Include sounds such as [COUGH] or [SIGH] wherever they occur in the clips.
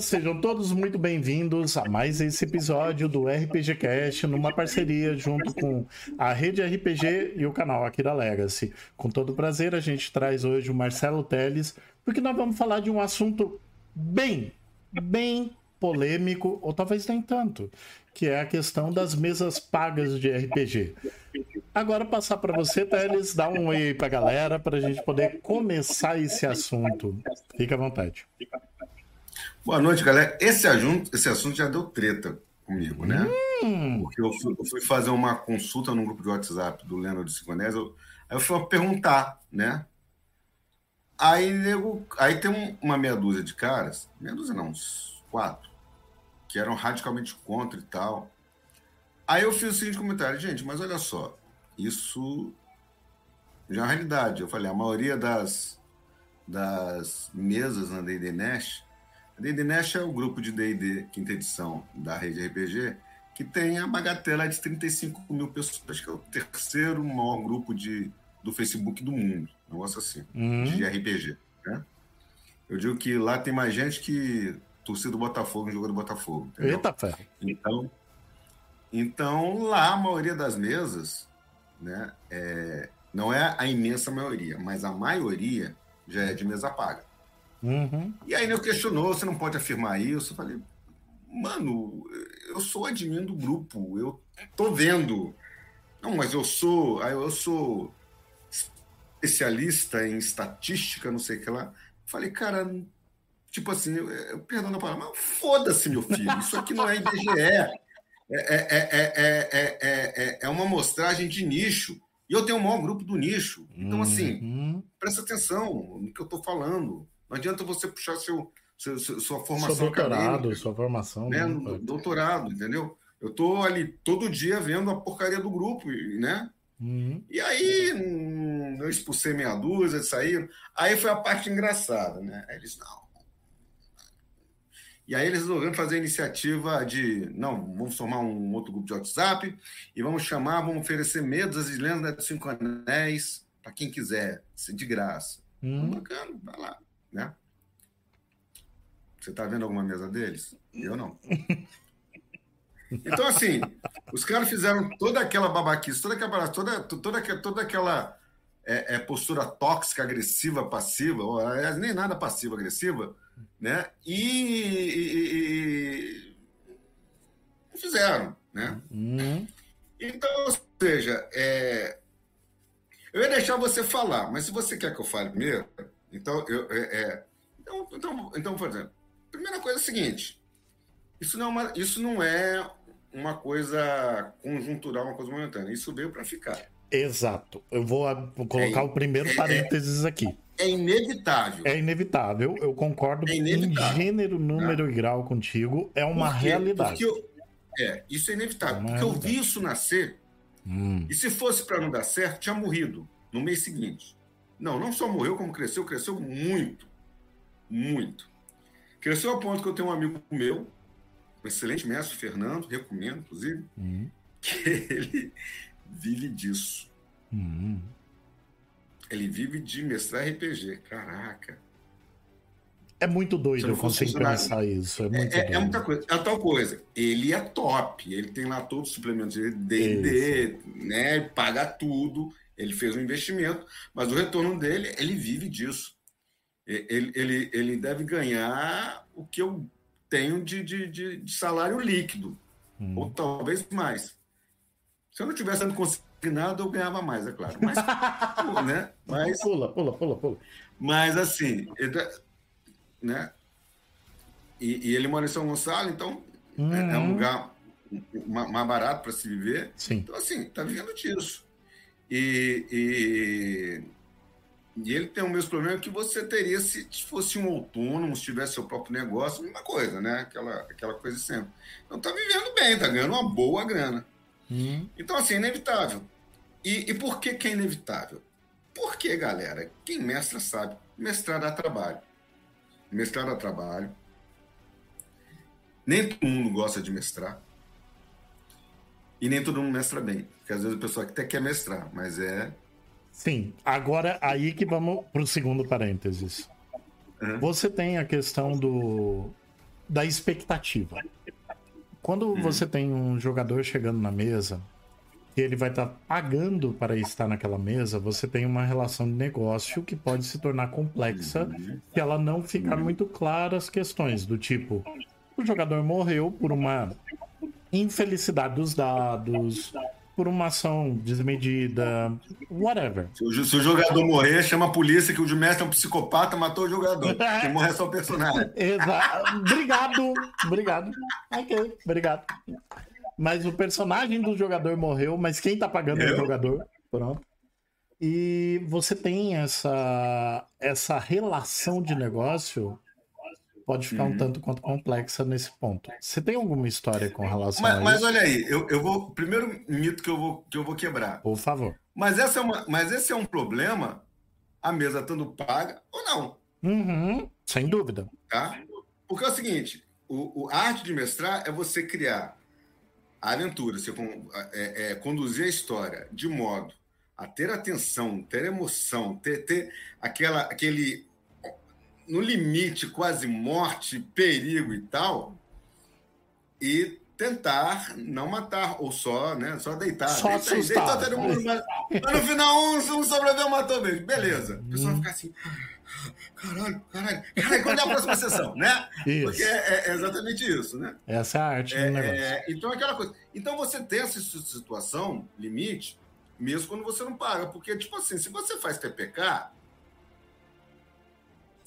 Sejam todos muito bem-vindos a mais esse episódio do RPG Cast, numa parceria junto com a Rede RPG e o canal aqui da Legacy. Com todo prazer, a gente traz hoje o Marcelo Teles, porque nós vamos falar de um assunto bem, bem polêmico, ou talvez nem tanto, que é a questão das mesas pagas de RPG. Agora passar para você, Teles, dar um oi para a galera, para a gente poder começar esse assunto. Fique à vontade. Boa noite, galera. Esse assunto, esse assunto já deu treta comigo, né? Hum. Porque eu fui, eu fui, fazer uma consulta num grupo de WhatsApp do Leandro de Siconés, eu, aí eu fui perguntar, né? Aí, nego, aí tem um, uma meia dúzia de caras, meia dúzia não, uns quatro, que eram radicalmente contra e tal. Aí eu fiz o seguinte comentário, gente, mas olha só, isso já é uma realidade. Eu falei, a maioria das, das mesas na D&D Nash D&D Nash é o grupo de D&D quinta edição da rede RPG que tem a bagatela de 35 mil pessoas. Acho que é o terceiro maior grupo de, do Facebook do mundo. Um negócio assim, uhum. de RPG. Né? Eu digo que lá tem mais gente que torcida do Botafogo jogo do Botafogo. Entendeu? Eita ferro. Então, então, lá a maioria das mesas, né, é, não é a imensa maioria, mas a maioria já é de mesa paga. Uhum. E aí ele questionou, você não pode afirmar isso. Eu falei, mano, eu sou admin do grupo, eu tô vendo. Não, mas eu sou, eu sou especialista em estatística, não sei o que lá. Falei, cara, tipo assim, perdão na palavra, mas foda-se, meu filho, isso aqui não é IBGE. É, é, é, é, uma amostragem de nicho. E eu tenho o maior grupo do nicho. Então, assim, uhum. presta atenção no que eu estou falando. Não adianta você puxar seu, seu, sua formação seu doutorado, sua formação. Né? né? Doutorado, entendeu? Eu tô ali todo dia vendo a porcaria do grupo, né? Uhum. E aí eu expulsei meia dúzia, saíram. Aí foi a parte engraçada, né? Aí eles, não. E aí eles resolveram fazer a iniciativa de, não, vamos formar um outro grupo de WhatsApp e vamos chamar, vamos oferecer medos e lendas de cinco anéis para quem quiser, de graça. Hum. Bacana, vai lá né? Você está vendo alguma mesa deles? Eu não. [LAUGHS] Então, assim, os caras fizeram toda aquela babaquice, toda aquela, toda, toda, toda aquela é, é, postura tóxica, agressiva, passiva, ou, aliás, nem nada passiva, agressiva, né? E, e, e fizeram, né? Uhum. Então, ou seja, é, eu ia deixar você falar, mas se você quer que eu fale primeiro, então, eu, é, é, então, então, então, por exemplo, primeira coisa é a seguinte: isso não é uma, isso não é uma coisa conjuntural, uma coisa momentânea. Isso veio para ficar. Exato. Eu vou, colocar é, o primeiro é, parênteses aqui. É inevitável. É inevitável. Eu concordo é inevitável. em gênero, número e grau contigo. É uma porque, realidade. Porque eu, é, isso é inevitável. É porque realidade. eu vi isso nascer. Hum. E se fosse para não dar certo, tinha morrido no mês seguinte. Não, não só morreu, como cresceu, cresceu muito. Muito. Cresceu a ponto que eu tenho um amigo meu, um excelente mestre, Fernando, recomendo, inclusive, uhum. que [LAUGHS] ele vive disso. Uhum. Ele vive de mestrar RPG. Caraca. É muito doido eu consigo pensar isso. É, muito é, é, muita coisa. É tal coisa. Ele é top. Ele tem lá todos os suplementos de D&D, né? Paga tudo. Ele fez um investimento, mas o retorno dele, ele vive disso. Ele, ele, ele deve ganhar o que eu tenho de, de, de, de salário líquido, hum. ou talvez mais. Se eu não tivesse sendo consignado, eu ganhava mais, é claro. Mas, [LAUGHS] né? mas, pula, pula, pula, pula. Mas assim, ele, né? E, e, ele mora em São Gonçalo, então hum. é, é, um uhum. lugar mais barato para se viver. Sim. Então, assim, tá vivendo disso. E, e, e, ele tem o mesmo problema que você teria se fosse um autônomo, se tivesse seu próprio negócio, mesma coisa, né? Aquela, aquela coisa sempre. Então tá vivendo bem, tá ganhando uma boa grana. Uhum. Então, assim, é inevitável. E, e por que, que é inevitável? Porque, galera, quem mestra sabe, mestrar dá trabalho. Mestrar dá trabalho. Nem todo mundo gosta de mestrar. E nem todo mundo mestra bem. Porque às vezes a pessoa até quer mestrar, mas é. Sim. Agora, aí que vamos para o segundo parênteses. Uhum. Você tem a questão do da expectativa. Quando hum. você tem um jogador chegando na mesa e ele vai estar tá pagando para estar naquela mesa, você tem uma relação de negócio que pode se tornar complexa uhum. se ela não ficar uhum. muito clara as questões do tipo o jogador morreu por uma infelicidade dos dados, por uma ação desmedida, whatever. Se o, se o, jogador morrer, chama a polícia que o mestre é um psicopata, matou o jogador. [LAUGHS] Quem morre é só o personagem. Exato. Obrigado. Obrigado. Ok, obrigado. Mas o personagem do jogador morreu, mas quem tá pagando Eu? é o jogador. Pronto. E você tem essa, essa relação de negócio pode ficar uhum. um tanto quanto complexa nesse ponto. Você tem alguma história com relação mas, a isso? Mas olha aí, eu, eu vou. Primeiro mito que eu vou, que eu vou quebrar. Por favor. Mas, essa é uma, mas esse é um problema, a mesa estando paga ou não. Uhum, sem dúvida. Tá? Porque é o seguinte: o, o, a arte de mestrar é você criar a aventura, você é, é, conduzir a história de modo a ter atenção, ter emoção, ter, ter aquela, aquele no limite, quase morte, perigo e tal, e tentar não matar, ou só, né? Só deitar. Só deita, assustar. Deita todo mundo, mas, mas, no final um, um sobreviveu matou mesmo. Beleza. A pessoa hum. fica assim. Caralho, caralho, caralho, quando é a próxima sessão, né? Isso. Porque é, é, exatamente isso, né? Essa é a arte é, do negócio. É, então, aquela coisa. Então, você tem essa situação, limite, mesmo quando você não paga. Porque, tipo assim, se você faz TPK,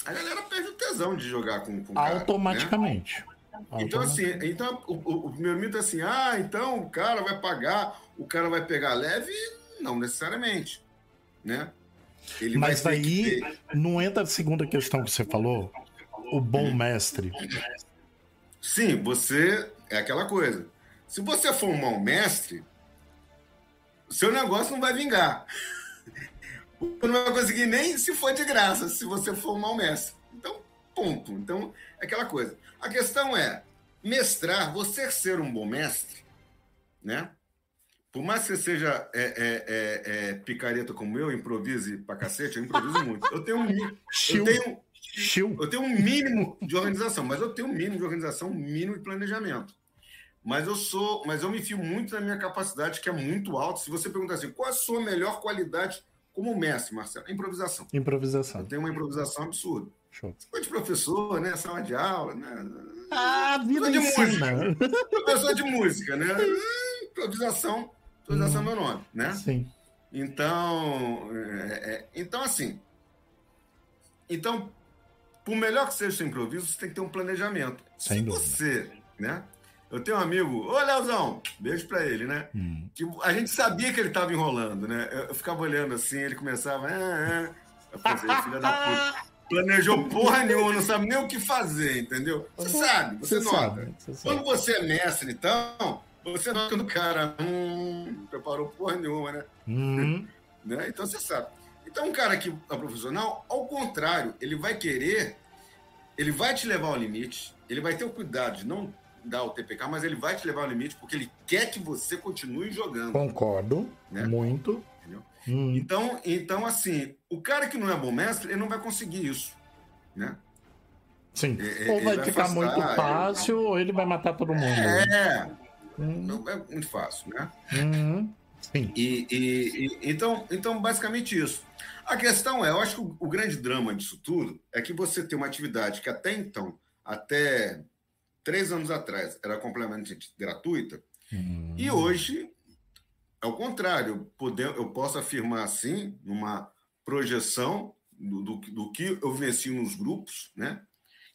a galera perde o tesão de jogar com, com Automaticamente. Cara, né? Então, assim, então, o, o, meu mito é assim: ah, então o cara vai pagar, o cara vai pegar leve? Não necessariamente. Né? Ele Mas daí ter... não entra a segunda questão que você falou, o bom mestre. Sim, você é aquela coisa. Se você for um mau mestre, seu negócio não vai vingar não vai conseguir nem se for de graça, se você for um mau mestre. Então, ponto. Então, é aquela coisa. A questão é, mestrar, você ser um bom mestre, né? Por mais que você seja é, é, é, é picareta como eu, improvise pra cacete, eu improviso muito. Eu tenho um, eu tenho, eu tenho um mínimo de organização, mas eu tenho um mínimo de organização, um mínimo de planejamento. Mas eu sou, mas eu me fio muito na minha capacidade, que é muito alta. Se você perguntar assim, qual a sua melhor qualidade como mestre, Marcelo, improvisação. Improvisação. Eu tenho uma improvisação absurda. Show. Foi de professor, né? Sala de aula, né? Ah, vida de ensina. música. professor de música, né? improvisação, improvisação hum, é meu nome, né? Sim. Então, é, é, então assim, então, por melhor que seja o seu improviso, você tem que ter um planejamento. Sem Se dúvida. você, né? Eu tenho um amigo, ô Leozão, beijo pra ele, né? Hum. Que a gente sabia que ele tava enrolando, né? Eu, eu ficava olhando assim, ele começava. Ah, ah. Eu filha da puta. Planejou porra nenhuma, não sabe nem o que fazer, entendeu? Você sabe, você, você nota. Sabe, você Quando sabe. você é mestre, então, você nota no cara, hum, preparou porra nenhuma, né? Uhum. [LAUGHS] né? Então você sabe. Então, um cara que é profissional, ao contrário, ele vai querer, ele vai te levar ao limite, ele vai ter o cuidado de não dar o TPK, mas ele vai te levar ao limite porque ele quer que você continue jogando. Concordo. Né? Muito. Hum. Então, então, assim, o cara que não é bom mestre, ele não vai conseguir isso. Né? Sim. É, é ou vai, vai ficar afastar, muito fácil, ou ele vai matar todo mundo. É. Hum. Não é muito fácil, né? Hum. Sim. E, e, e, então, então, basicamente isso. A questão é, eu acho que o, o grande drama disso tudo é que você tem uma atividade que até então, até três anos atrás era completamente gratuita, hum. e hoje é o contrário. Poder, eu posso afirmar assim, numa projeção do, do, do que eu venci nos grupos, né?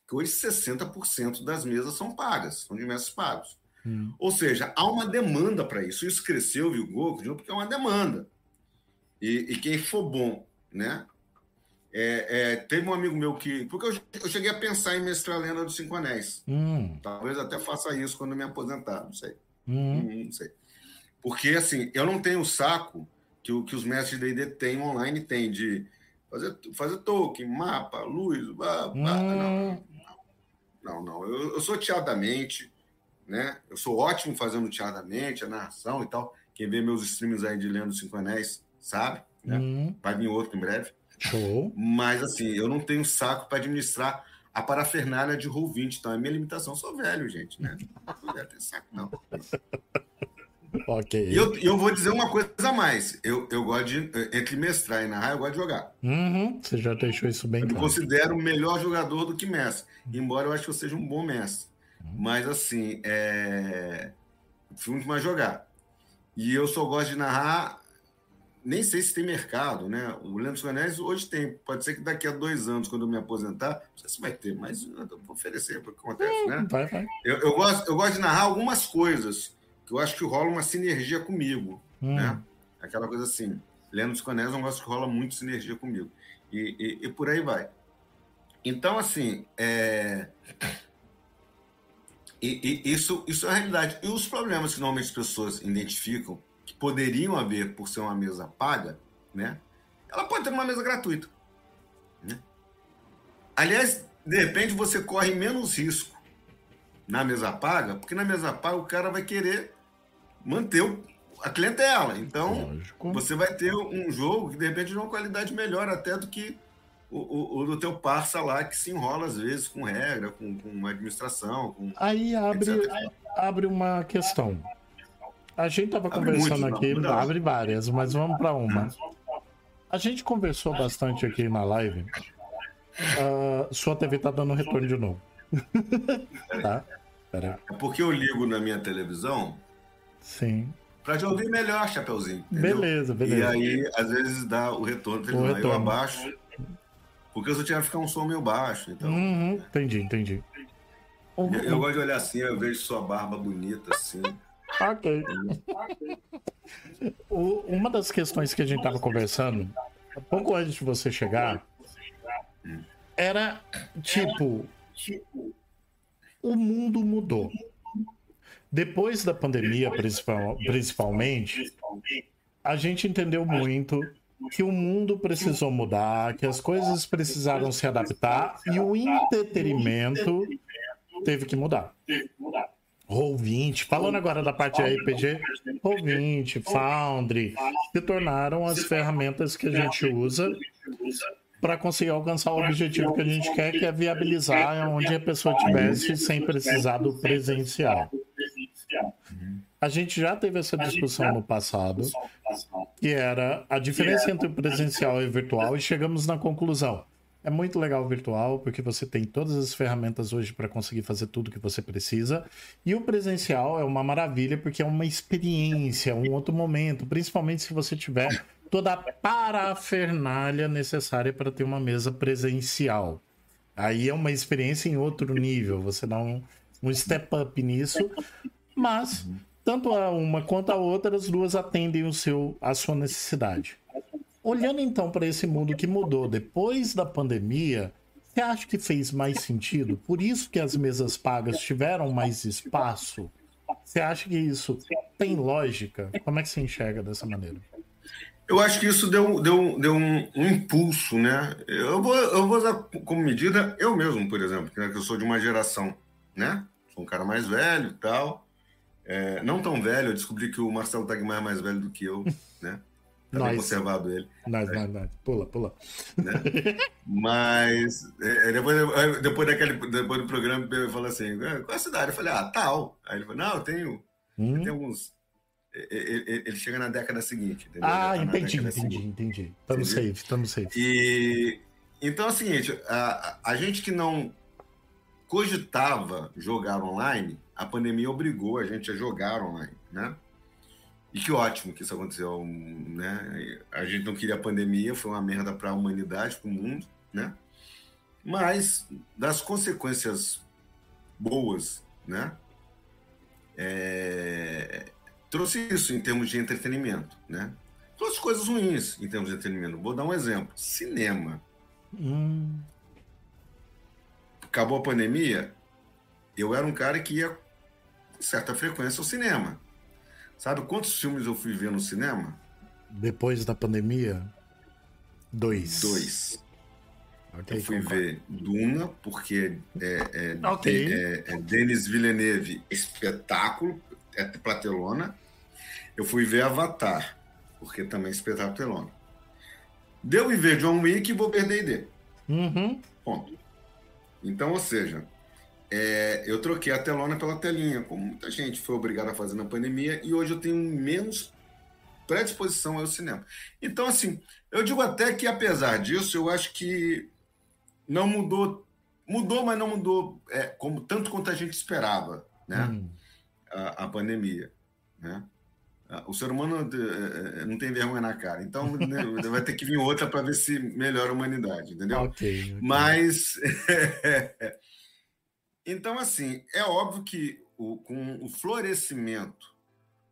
que hoje 60% das mesas são pagas, são de mesas pagos. Hum. Ou seja, há uma demanda para isso. Isso cresceu, viu, porque é uma demanda. E, e quem for bom, né, é, é, teve um amigo meu que. Porque eu, eu, cheguei a pensar em mestrar a lenda dos Cinco Anéis. Hum. Talvez até faça isso quando me aposentar, não sei. Hum. Hum, não sei. Porque, assim, eu não tenho o saco que, que os mestres de DD têm online, tem de fazer, fazer token, mapa, luz, blá, blá. Hum. Não, não, não. Eu, eu sou teadamente, né? Eu sou ótimo fazendo teadamente, a narração e tal. Quem vê meus streams aí de Lendo Cinco Anéis sabe, né? Hum. Vai vir outro em breve. Show. Mas, assim, eu não tenho saco para administrar a parafernália de Roll20. Então, é minha limitação. Eu sou velho, gente, né? Não sou velho, tem [LAUGHS] saco, não. ok. E eu, eu vou dizer uma coisa a mais. Eu, eu gosto de, entre mestrar e narrar, eu gosto de jogar. Uhum, você já deixou isso bem eu claro. Eu considero o melhor jogador do que mestre, embora eu acho que eu seja um bom mestre. Uhum. Mas, assim, é... fui muito mais jogar. E eu só gosto de narrar nem sei se tem mercado, né? O Leandro Soares hoje tem. Pode ser que daqui a dois anos, quando eu me aposentar, não sei se vai ter, mas eu vou oferecer para o que acontece, né? Vai, vai. Eu, eu, gosto, eu gosto de narrar algumas coisas que eu acho que rola uma sinergia comigo, hum. né? Aquela coisa assim. Leandro Soares não gosto que rola muito sinergia comigo. E, e, e por aí vai. Então, assim, é... e, isso, isso é a realidade. E os problemas que normalmente as pessoas identificam poderiam haver por ser uma mesa paga, né? Ela pode ter uma mesa gratuita. Né? Aliás, de repente você corre menos risco na mesa paga, porque na mesa paga o cara vai querer manter a clientela. Então, Lógico. você vai ter um jogo que de repente de uma qualidade melhor até do que o, o, o, do teu parça lá que se enrola às vezes com regra, com, com administração. Com, Aí abre, abre uma questão. A gente tava abre conversando aqui, não, abre várias, mas vamos para uma. A gente conversou bastante aqui na live. Uh, sua TV tá dando retorno de novo. [LAUGHS] tá? Pera É porque eu ligo na minha televisão. Sim. Pra te ouvir melhor, Chapeuzinho. Entendeu? Beleza, beleza. E aí, às vezes, dá o retorno. O retorno. Eu abaixo. Porque eu só tinha que ficar um som meio baixo. Então, uhum, entendi, entendi. Eu, eu gosto de olhar assim, eu vejo sua barba bonita assim. Ok. O, uma das questões que a gente estava conversando, pouco antes de você chegar, era tipo: o mundo mudou. Depois da pandemia, principal, principalmente, a gente entendeu muito que o mundo precisou mudar, que as coisas precisaram se adaptar e o entretenimento teve que mudar. Roll20, falando agora da parte RPG, Roll20, Foundry, se tornaram as ferramentas que a gente usa para conseguir alcançar o objetivo que a gente quer, que é viabilizar onde a pessoa estivesse sem precisar do presencial. A gente já teve essa discussão no passado, que era a diferença entre o presencial e o virtual, e chegamos na conclusão é muito legal o virtual, porque você tem todas as ferramentas hoje para conseguir fazer tudo que você precisa. E o presencial é uma maravilha, porque é uma experiência, um outro momento, principalmente se você tiver toda a parafernália necessária para ter uma mesa presencial. Aí é uma experiência em outro nível, você dá um, um step up nisso, mas tanto a uma quanto a outra, as duas atendem o seu, a sua necessidade. Olhando então para esse mundo que mudou depois da pandemia, você acha que fez mais sentido? Por isso que as mesas pagas tiveram mais espaço? Você acha que isso tem lógica? Como é que você enxerga dessa maneira? Eu acho que isso deu, deu, deu um, um, impulso, né? Eu vou, eu vou usar como medida eu mesmo, por exemplo, né, que eu sou de uma geração, né? Sou um cara mais velho e tal. É, não tão velho, eu descobri que o Marcelo Tagmar é mais velho do que eu, né? Tá nice. conservado ele. Nice, é. nice, nice. Pula, pula. Né? [LAUGHS] Mas é, é depois, depois, daquele, depois do programa, ele falou assim: qual é a cidade? Eu falei, ah, tal. Aí ele falou, não, eu tenho, hum. eu tenho alguns. Ele, ele, chega na década seguinte. Entendeu? Ah, tá entendi, entendi, seguinte. entendi. Estamos safe, estamos safe. E então é o seguinte: a, a gente que não cogitava jogar online, a pandemia obrigou a gente a jogar online, né? E que ótimo que isso aconteceu, né? A gente não queria a pandemia, foi uma merda para a humanidade, para o mundo, né? Mas das consequências boas, né? É... Trouxe isso em termos de entretenimento, né? Trouxe coisas ruins em termos de entretenimento. Vou dar um exemplo: cinema. Hum. Acabou a pandemia, eu era um cara que ia com certa frequência ao cinema. Sabe quantos filmes eu fui ver no cinema? Depois da pandemia? Dois. Dois. Okay, eu fui ver Duna, porque é, é, okay. é, é Denis Villeneuve, espetáculo, é platelona. Eu fui ver Avatar, porque também é espetáculo é Deu e ver John Wick e vou perder D. Uhum. Ponto. Então, ou seja, é, eu troquei a telona pela telinha, como muita gente foi obrigada a fazer na pandemia, e hoje eu tenho menos predisposição ao cinema. Então, assim, eu digo até que, apesar disso, eu acho que não mudou, mudou, mas não mudou é, como, tanto quanto a gente esperava, né? Hum. A, a, pandemia, né? O ser humano é, é, não tem vergonha na cara, então [LAUGHS] né, vai ter que vir outra para ver se melhora a humanidade, entendeu? Okay, okay. Mas, [LAUGHS] então, assim, é óbvio que o, com o florescimento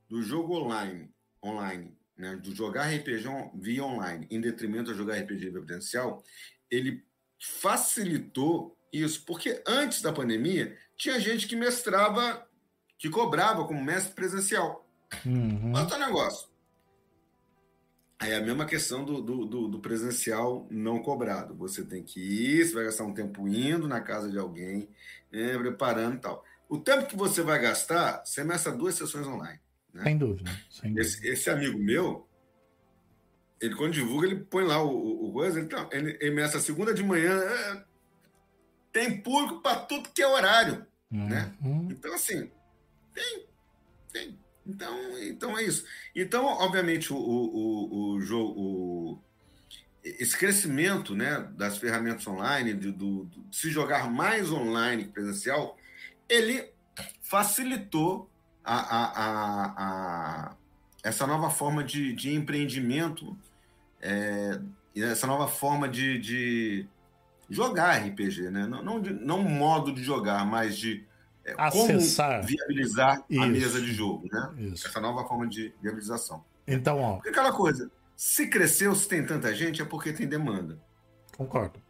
do jogo online online, né, do jogar RPG via online, em detrimento a jogar RPG via presencial, ele facilitou isso, porque antes da pandemia tinha gente que mestrava, que cobrava como mestre presencial. Uhum. Mas tá negócio. Aí é a mesma questão do, do, do, presencial não cobrado. Você tem que ir, você vai gastar um tempo indo na casa de alguém, né, preparando e tal. O tempo que você vai gastar, você mestra duas sessões online. Né? Sem dúvida. Sem dúvida. Esse, esse, amigo meu, ele quando divulga, ele põe lá o, o, coisa, ele, tá, ele, ele essa segunda de manhã. É, tem público para tudo que é horário. Uhum. Né? Então, assim, tem. Tem. Então, então é isso. Então, obviamente, o, o, o jogo. esse crescimento né, das ferramentas online, de, do, de se jogar mais online que presencial, ele facilitou a, a, a, a essa nova forma de, de empreendimento, é, essa nova forma de, de jogar RPG, né? Não, não, de, não modo de jogar, mas de é, Acessar. como viabilizar Isso. a mesa de jogo, né? Isso. Essa nova forma de viabilização. Então, ó. Porque aquela coisa, se cresceu, se tem tanta gente, é porque tem demanda. Concordo.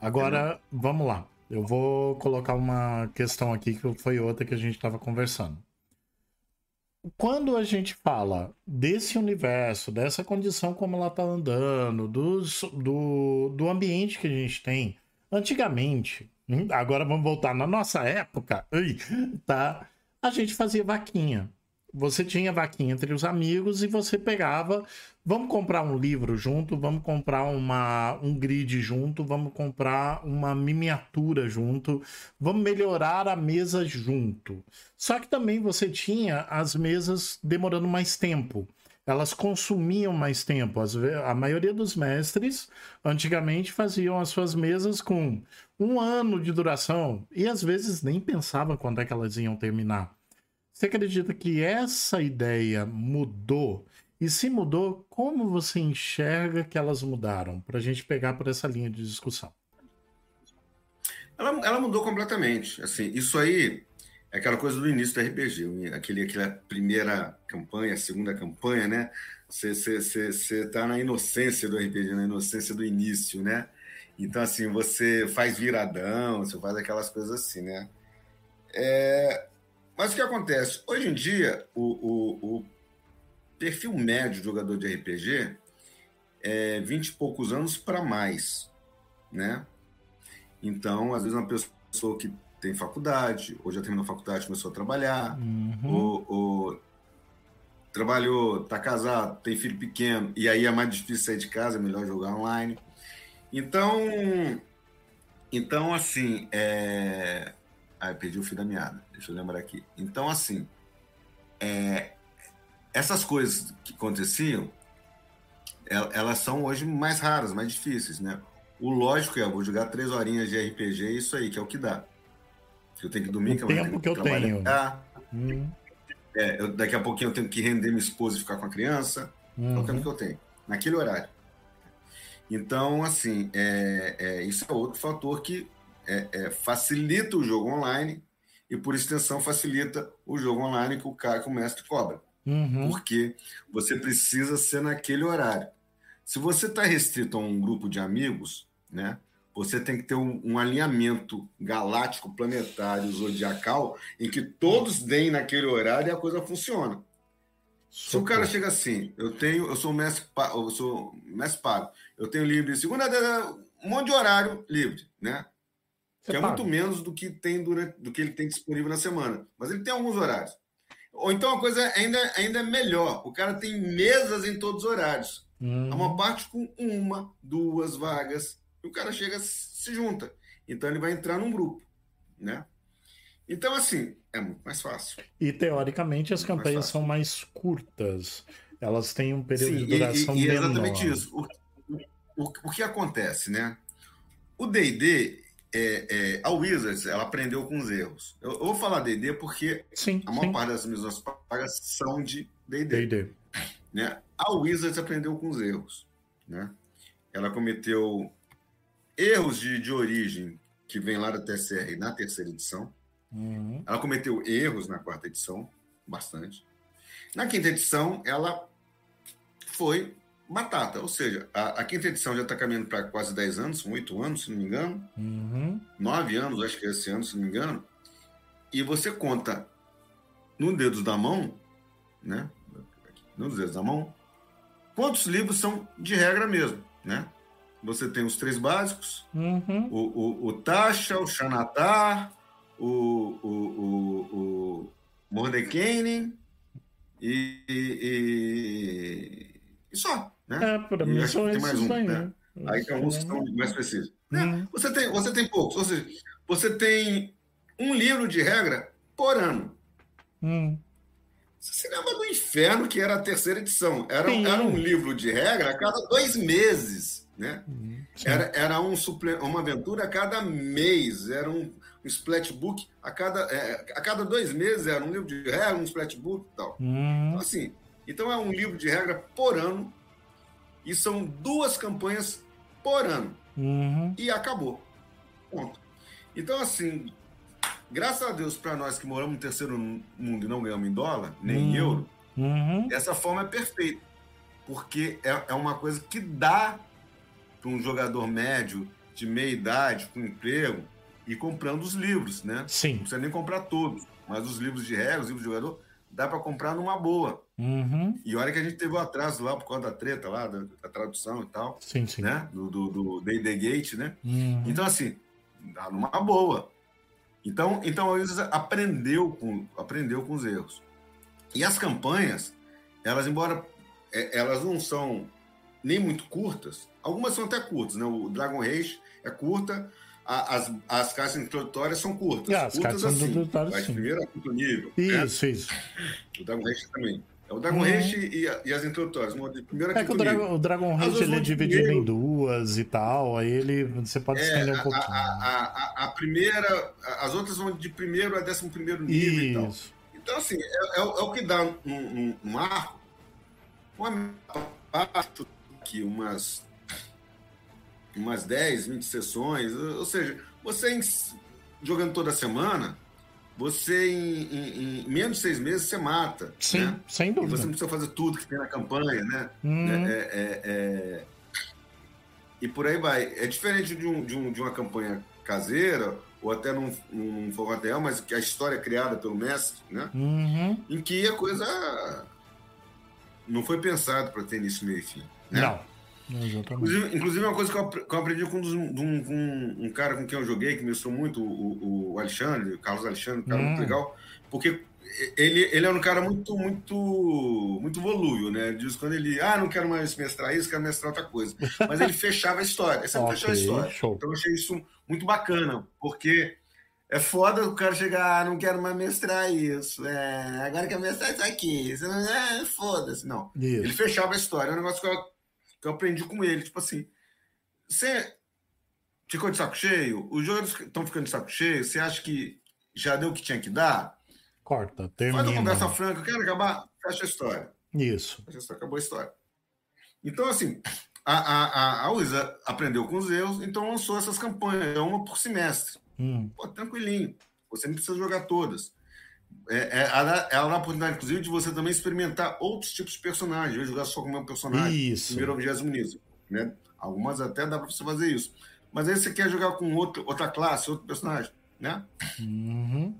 Agora, vamos lá. Eu vou colocar uma questão aqui que foi outra que a gente estava conversando quando a gente fala desse universo, dessa condição como ela está andando, dos, do, do ambiente que a gente tem, antigamente, agora vamos voltar na nossa época, tá? A gente fazia vaquinha. Você tinha vaquinha entre os amigos e você pegava, vamos comprar um livro junto, vamos comprar uma, um grid junto, vamos comprar uma miniatura junto, vamos melhorar a mesa junto. Só que também você tinha as mesas demorando mais tempo. Elas consumiam mais tempo. A maioria dos mestres antigamente faziam as suas mesas com um ano de duração e às vezes nem pensavam quando é que elas iam terminar. Você acredita que essa ideia mudou? E se mudou, como você enxerga que elas mudaram? Para a gente pegar por essa linha de discussão. Ela, ela, mudou completamente. Assim, isso aí é aquela coisa do início do RPG, aquele, aquela primeira campanha, segunda campanha, né? Você está na inocência do RPG, na inocência do início, né? Então, assim, você faz viradão, você faz aquelas coisas assim, né? É, mas o que acontece? Hoje em dia, o, o, o perfil médio de jogador de RPG é 20 e poucos anos para mais, né? Então, às vezes, uma pessoa que tem faculdade, ou já terminou a faculdade, começou a trabalhar, uhum. ou, ou, trabalhou, tá casado, tem filho pequeno, e aí é mais difícil sair de casa, é melhor jogar online. Então, então assim, é, ah, eu perdi o fio da meada. Deixa eu lembrar aqui. Então, assim, é, essas coisas que aconteciam, elas são hoje mais raras, mais difíceis, né? O lógico é, eu vou jogar três horinhas de RPG, é isso aí, que é o que dá. Eu tenho que dormir, o que tempo eu que, eu tenho. Hum. É, eu, daqui a pouquinho eu tenho que render minha esposa e ficar com a criança. Uhum. É o tempo que eu tenho, naquele horário. Então, assim, é, é, isso é outro fator que é, é, facilita o jogo online e, por extensão, facilita o jogo online que o cara, que o mestre cobra. Uhum. Porque você precisa ser naquele horário. Se você está restrito a um grupo de amigos, né, você tem que ter um, um, alinhamento galáctico, planetário, zodiacal, em que todos deem naquele horário e a coisa funciona. Se o cara chega assim, eu tenho, eu sou mestre, eu sou mestre pago, eu tenho livre segunda, um monte de horário livre, né? que é muito menos do que tem durante, do que ele tem disponível na semana. Mas ele tem alguns horários. Ou então a coisa ainda, ainda é melhor. O cara tem mesas em todos os horários. Hum. Há uma parte com uma, duas vagas. E o cara chega, se junta. Então ele vai entrar num grupo, né? Então, assim, é muito mais fácil. E teoricamente as campanhas mais são mais curtas. Elas têm um período Sim, de duração e, e, e menor. exatamente isso. O, o, o que acontece, né? O D&D, é, é, a Wizards, ela aprendeu com os erros. Eu, eu vou falar D&D porque sim, a maior sim. parte das minhas pagas são de D&D. Né? A Wizards aprendeu com os erros. Né? Ela cometeu erros de, de origem que vem lá da TSR na terceira edição. Uhum. Ela cometeu erros na quarta edição, bastante. Na quinta edição, ela foi batata. Ou seja, a, a quinta edição já está caminhando para quase 10 anos, são 8 anos, se não me engano. Uhum. 9 anos, acho que é esse ano, se não me engano. E você conta no dedos da mão, né? Nos dedos da mão, quantos livros são de regra mesmo, né? Você tem os três básicos, uhum. o, o, o Tasha, o Xanatar, o, o, o, o e, e, e, só. Né? É, para mim são esses mais um, aí, né? né? Aí tem alguns que são mais precisos. Uhum. É, você, tem, você tem poucos, ou seja, você tem um livro de regra por ano. Uhum. Você se lembra do inferno que era a terceira edição? Era, era um livro de regra a cada dois meses. Né? Uhum. Era, era um suple... uma aventura a cada mês, era um, um splatbook a cada, é, a cada dois meses, era um livro de regra, um splatbook e tal. Uhum. Então, assim, então é um livro de regra por ano e são duas campanhas por ano. Uhum. E acabou. Ponto. Então, assim, graças a Deus para nós que moramos no terceiro mundo e não ganhamos em dólar, nem em uhum. euro, uhum. essa forma é perfeita. Porque é, é uma coisa que dá para um jogador médio de meia idade, com emprego, e comprando os livros, né? Sim. Não precisa nem comprar todos, mas os livros de regra, os livros de jogador, dá para comprar numa boa. Uhum. E olha que a gente teve o um atraso lá por causa da treta lá, da, da tradução e tal. Sim, sim. Né? Do, do, do Day The Gate, né? Uhum. Então, assim, dá numa boa. Então, então a Isa aprendeu com, aprendeu com os erros. E as campanhas, elas, embora é, elas não são nem muito curtas, algumas são até curtas, né? O Dragon Rage é curta, a, as, as caixas introdutórias são curtas. Ah, as curtas caixas assim, introdutórias, sim. primeiro quinto nível. Isso, né? isso. O Dragon Rage também. É o Dragon uhum. E, e, as introdutórias. Primeiro é que o, Dragon, o Dragon Rage ele é dividido primeiro... em duas e tal, aí ele você pode é, estender um pouquinho. A, a, a, a, primeira, as outras vão de primeiro a décimo primeiro nível Isso. e tal. Então, assim, é, é, é o que dá um, um, um arco, uma parte aqui, umas, umas 10, 20 sessões, ou seja, você jogando toda semana você em, em, em, menos de seis meses você mata. Sim, né? sem dúvida. E você não precisa fazer tudo que tem na campanha, né? Uhum. É, é, é... E por aí vai. É diferente de, um, de, um, de uma campanha caseira, ou até num, num formato real, mas que a história é criada pelo mestre, né? Uhum. Em que a coisa não foi pensada para ter início, meio e fim. Né? Não. Inclusive, inclusive, uma coisa que eu, que eu aprendi com, um, com um, um, cara com quem eu joguei, que me mostrou muito, o, o Alexandre, o Carlos Alexandre, um cara hum. muito legal, porque ele, ele é um cara muito, muito, muito volúvel, né? Diz quando ele, ah, não quero mais mestrar isso, quero mestrar outra coisa. Mas ele fechava a história, ele sempre okay, fechava a história. Show. Então eu achei isso muito bacana, porque é foda o cara chegar, ah, não quero mais mestrar isso, é, agora quero mestrar isso aqui, você não, é, foda-se, não. Isso. Ele fechava a história, é um negócio que eu que eu aprendi com ele. Tipo assim, você ficou de saco cheio? Os jogadores estão ficando de saco cheio? Você acha que já deu o que tinha que dar? Corta, termina. Faz uma conversa franca, quero acabar, fecha a história. Isso. Fecha a história, acabou a história. Então, assim, a, a, a Luísa aprendeu com os erros, então lançou essas campanhas, é uma por semestre. Hum. Pô, tranquilinho. Você não precisa jogar todas. É, é, dá a oportunidade, inclusive, de você também experimentar outros tipos de personagens, jogar só com o mesmo personagem. Isso. Primeiro vigésimo nível. Né? Algumas até dá para você fazer isso. Mas aí você quer jogar com outro, outra classe, outro personagem, né? Uhum.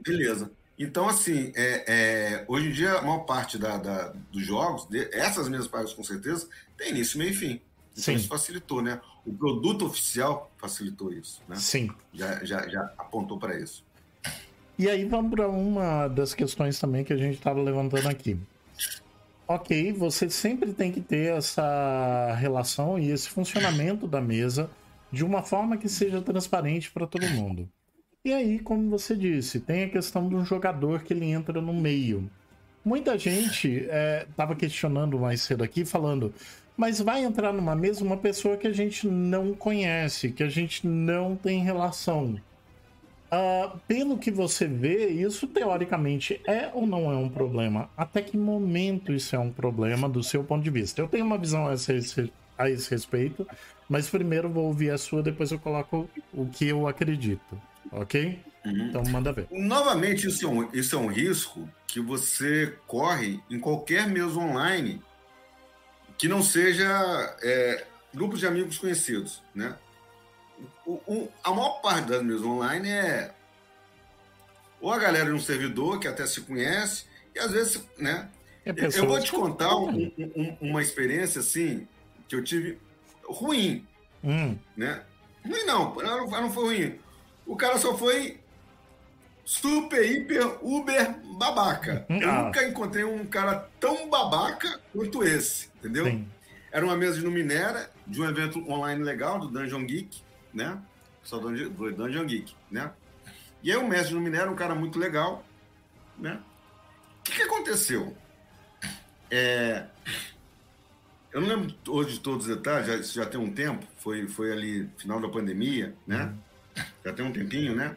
Beleza. Então, assim, é, é, hoje em dia, a maior parte da, da, dos jogos, de, essas mesmas páginas com certeza, tem início, meio e fim. Então Sim. isso facilitou, né? O produto oficial facilitou isso, né? Sim. Já, já, já apontou para isso. E aí vamos para uma das questões também que a gente estava levantando aqui. Ok, você sempre tem que ter essa relação e esse funcionamento da mesa de uma forma que seja transparente para todo mundo. E aí, como você disse, tem a questão do jogador que ele entra no meio. Muita gente estava é, questionando mais cedo aqui, falando, mas vai entrar numa mesa uma pessoa que a gente não conhece, que a gente não tem relação. Uh, pelo que você vê, isso teoricamente é ou não é um problema? Até que momento isso é um problema do seu ponto de vista? Eu tenho uma visão a esse, a esse respeito, mas primeiro vou ouvir a sua, depois eu coloco o que eu acredito, ok? Uhum. Então manda ver. Novamente, isso é, um, isso é um risco que você corre em qualquer mesa online que não seja é, grupos de amigos conhecidos, né? O, o, a maior parte das mesas online é ou a galera de um servidor que até se conhece, e às vezes, né? É eu vou te contar um, um, uma experiência assim que eu tive ruim, hum. né? Ruim não, não, não foi ruim. O cara só foi super, hiper, uber babaca. Eu ah. nunca encontrei um cara tão babaca quanto esse, entendeu? Sim. Era uma mesa de Numinera, de um evento online legal, do Dungeon Geek né? Só do Dungeon Geek, né? E aí o mestre no Minério, um cara muito legal, né? O que, que aconteceu? É... Eu não lembro hoje de todos os detalhes, já, já tem um tempo, foi, foi ali final da pandemia, né? Uhum. Já tem um tempinho, né?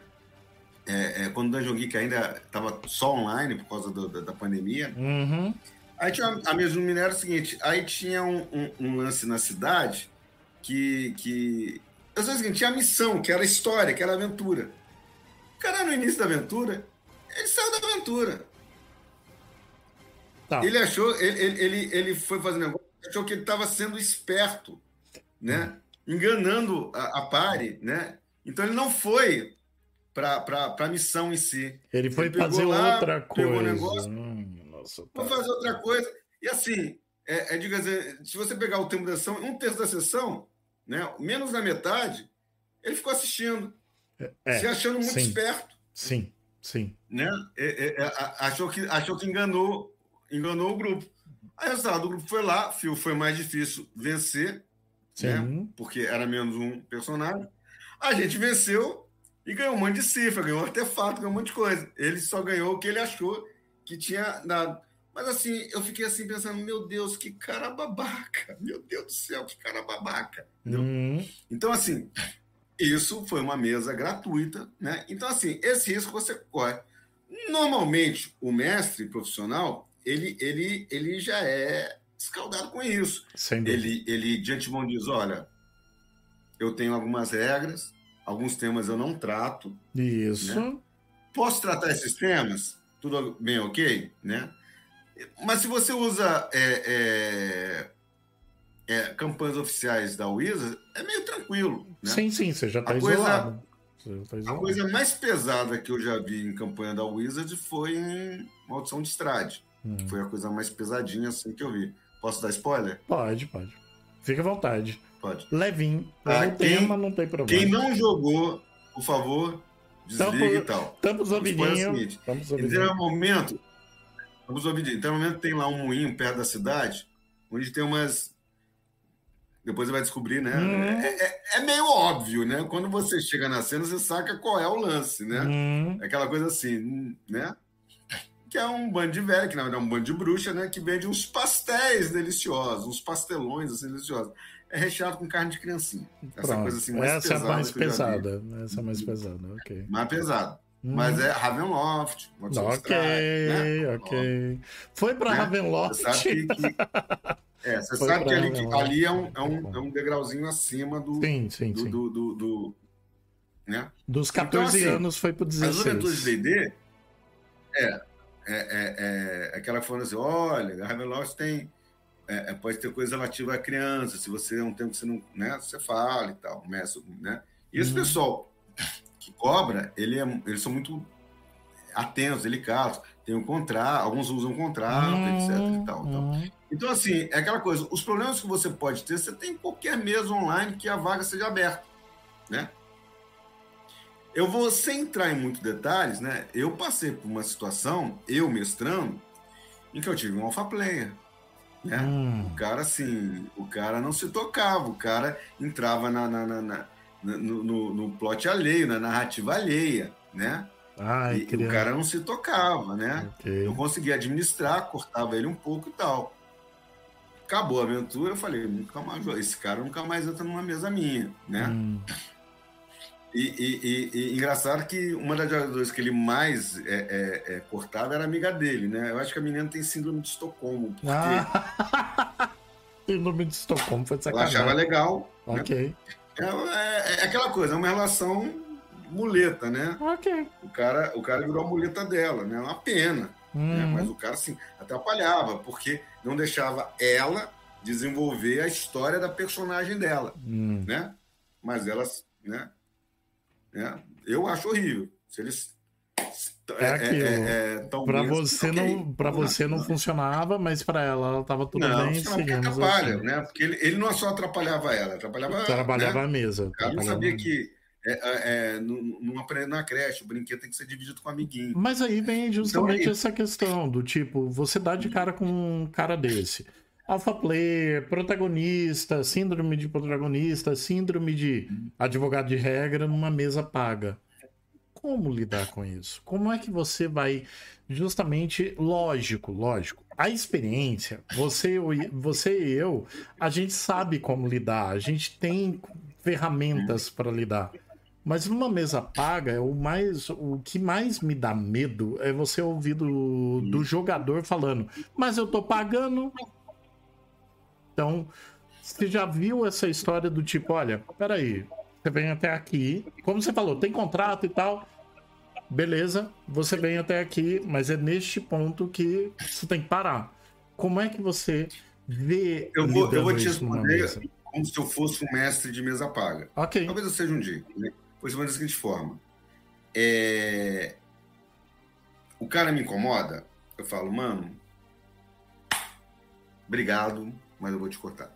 É, é, quando o Dungeon Geek ainda estava só online por causa do, da, da, pandemia. Uhum. Aí tinha a mesa no Minério é o seguinte, aí tinha um, um, um lance na cidade que, que o seguinte, tinha a missão, que era a história, que era a aventura. O cara, no início da aventura, ele saiu da aventura. Tá. Ele achou, ele, ele, ele foi fazer negócio, achou que ele estava sendo esperto, né? Enganando a, a pare, né? Então ele não foi para a missão em si. Ele foi ele fazer lá, outra coisa. Negócio, hum, nossa, tá. Foi fazer outra coisa. E assim, é, é, diga assim, se você pegar o tempo da sessão, um terço da sessão, né? menos da metade, ele ficou assistindo, é, se achando muito sim, esperto. Sim, sim. Né? É, é, é achou, que, achou que enganou, enganou o grupo. Aí o resultado do grupo foi lá, foi mais difícil vencer, né? porque era menos um personagem. A gente venceu e ganhou um monte de cifra, ganhou um artefato, ganhou um monte de coisa. Ele só ganhou o que ele achou que tinha dado. Mas assim, eu fiquei assim pensando, meu Deus, que cara babaca! Meu Deus do céu, que cara babaca! Uhum. Então, assim, isso foi uma mesa gratuita, né? Então, assim, esse risco você corre. Normalmente, o mestre profissional, ele, ele, ele já é escaldado com isso. Ele, ele de antemão diz, olha, eu tenho algumas regras, alguns temas eu não trato. Isso. Né? Posso tratar esses temas? Tudo bem ok? Né? Mas se você usa é, é, é, campanhas oficiais da Wizard, é meio tranquilo. Né? Sim, sim, você já está isolado. Tá isolado. A coisa mais pesada que eu já vi em campanha da Wizard foi em Maldição de Estrade. Hum. Foi a coisa mais pesadinha assim que eu vi. Posso dar spoiler? Pode, pode. Fique à vontade. Pode. Levinho. Ah, quem, tema, não tem problema. Quem não jogou, por favor, desliga e tal. Tampos o ouvidinhos. Em momento, Vamos ouvir. Então, no momento tem lá um moinho perto da cidade, onde tem umas. Depois você vai descobrir, né? Uhum. É, é, é, meio óbvio, né? Quando você chega na cena, você saca qual é o lance, né? Uhum. É aquela coisa assim, né? Que é um bando de velho, que na verdade é um bando de bruxa, né? Que vende uns pastéis deliciosos, uns pastelões assim, deliciosos. É recheado com carne de criancinha. Essa Pronto. coisa assim mais Essa pesada. Essa é mais pesada. Essa é mais pesada, ok. Mais pesada. Mas é Ravenloft. Ok, né? ok. Foi para é, Ravenloft. Você sabe que, é, você sabe que ali, que ali, é, um, é, um, é um degrauzinho acima do. Sim, sim, do, sim. Do, do, do, né? Dos 14 então, assim, anos foi para 16. As de DD é, é, é, é aquela falando assim: olha, a Ravenloft tem. É, é, pode ter coisa relativa à criança, se você é um tempo que você não. Né, você fala e tal, começa, né? E esse hum. pessoal que cobra, ele é, eles são muito atentos, delicados. Tem um contrato, alguns usam contrato, hum, etc. E tal, hum. Então, assim, é aquela coisa. Os problemas que você pode ter, você tem em qualquer mesa online que a vaga seja aberta, né? Eu vou, sem entrar em muitos detalhes, né? Eu passei por uma situação, eu mestrando, em que eu tive um alpha player. Né? Hum. O cara, assim, o cara não se tocava, o cara entrava na, na, na, na no, no, no plot alheio, na narrativa alheia, né? Ai, e, o cara não se tocava, né? Okay. Eu conseguia administrar, cortava ele um pouco e tal. Acabou a aventura, eu falei, nunca mais, esse cara nunca mais entra numa mesa minha, né? Hum. E, e, e, e, engraçado que uma das jogadoras que ele mais é, é, é, cortava era amiga dele, né? Eu acho que a menina tem síndrome de Estocolmo. Porque... Ah. [LAUGHS] síndrome de Estocolmo foi sacanagem. Ela achava legal. Né? Ok. Né? É, é, aquela coisa, é uma relação muleta, né? Ok. O cara, o cara virou a muleta dela, né? Uma pena. Né? Uhum. Mas o cara, assim, atrapalhava, porque não deixava ela desenvolver a história da personagem dela, uhum. né? Mas elas, né? né? Eu acho horrível. Se eles é, é aquilo. É, é, para você okay, não, para você não funcionava, mas para ela ela estava tudo não, bem. Seguimos atrapalha, assim. né? Porque ele, ele não só atrapalhava ela, atrapalhava. Trabalhava né? a mesa. Cara não sabia que é, é, é não, não aprende na creche, o brinquedo tem que ser dividido com o amiguinho. Mas aí vem justamente então, essa questão do tipo, você dá de cara com um cara desse. Alpha player, protagonista, síndrome de protagonista, síndrome de advogado de regra numa mesa paga. Como lidar com isso? Como é que você vai justamente lógico, lógico. A experiência, você, você e eu, a gente sabe como lidar, a gente tem ferramentas para lidar. Mas numa mesa paga, o, mais, o que mais me dá medo é você ouvir do, do jogador falando, mas eu tô pagando. Então, você já viu essa história do tipo, olha, peraí, você vem até aqui, como você falou, tem contrato e tal. Beleza, você vem até aqui, mas é neste ponto que você tem que parar. Como é que você vê. Eu vou, eu vou te responder como se eu fosse um mestre de mesa paga. Ok. Talvez eu seja um dia. Né? Pois da seguinte forma: é... o cara me incomoda, eu falo, mano, obrigado, mas eu vou te cortar.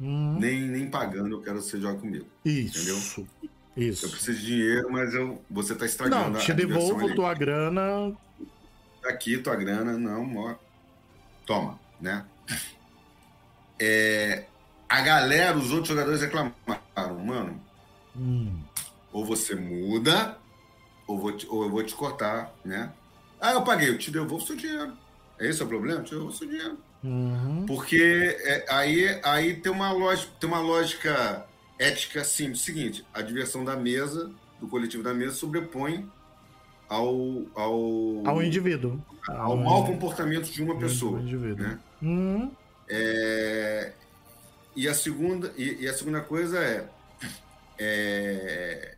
Hum. Nem, nem pagando, eu quero que você jogue comigo. Isso. Entendeu? Isso. Eu preciso de dinheiro, mas eu, você está estragando. Não, te devolvo tua grana. Tá aqui tua grana, não, ó. Toma, né? É, a galera, os outros jogadores reclamaram, mano. Hum ou você muda, ou, vou te, ou eu vou te cortar, né? Ah, eu paguei, eu te devolvo o seu dinheiro. É esse o problema? Eu te devolvo o seu dinheiro. Uhum. Porque é, aí, aí tem, uma lógica, tem uma lógica ética simples. Seguinte, a diversão da mesa, do coletivo da mesa, sobrepõe ao... Ao, ao indivíduo. Ao, mau comportamento de uma pessoa. Indivíduo. Né? Uhum. É, e, a segunda, e, e, a segunda coisa é, é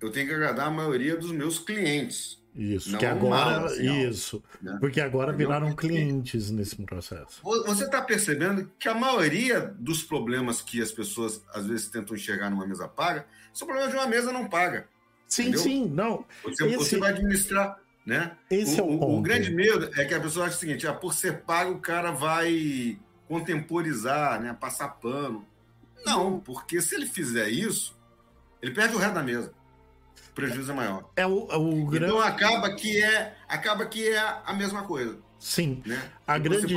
eu tenho que agradar a maioria dos meus clientes. Isso, que agora. isso. Né? Porque agora viraram clientes nesse processo. Você está percebendo que a maioria dos problemas que as pessoas às vezes tentam enxergar numa mesa paga são problemas de uma mesa não paga. Sim, entendeu? sim, não. Você, Esse... você vai administrar. Né? Esse o, é o, ponto. o grande medo é que a pessoa acha o seguinte: ah, por ser pago, o cara vai contemporizar, né? passar pano. Não, porque se ele fizer isso, ele perde o resto da mesa prejuízo é maior. É o, é o grande... Então acaba que é acaba que é a mesma coisa. Sim. Né? A grande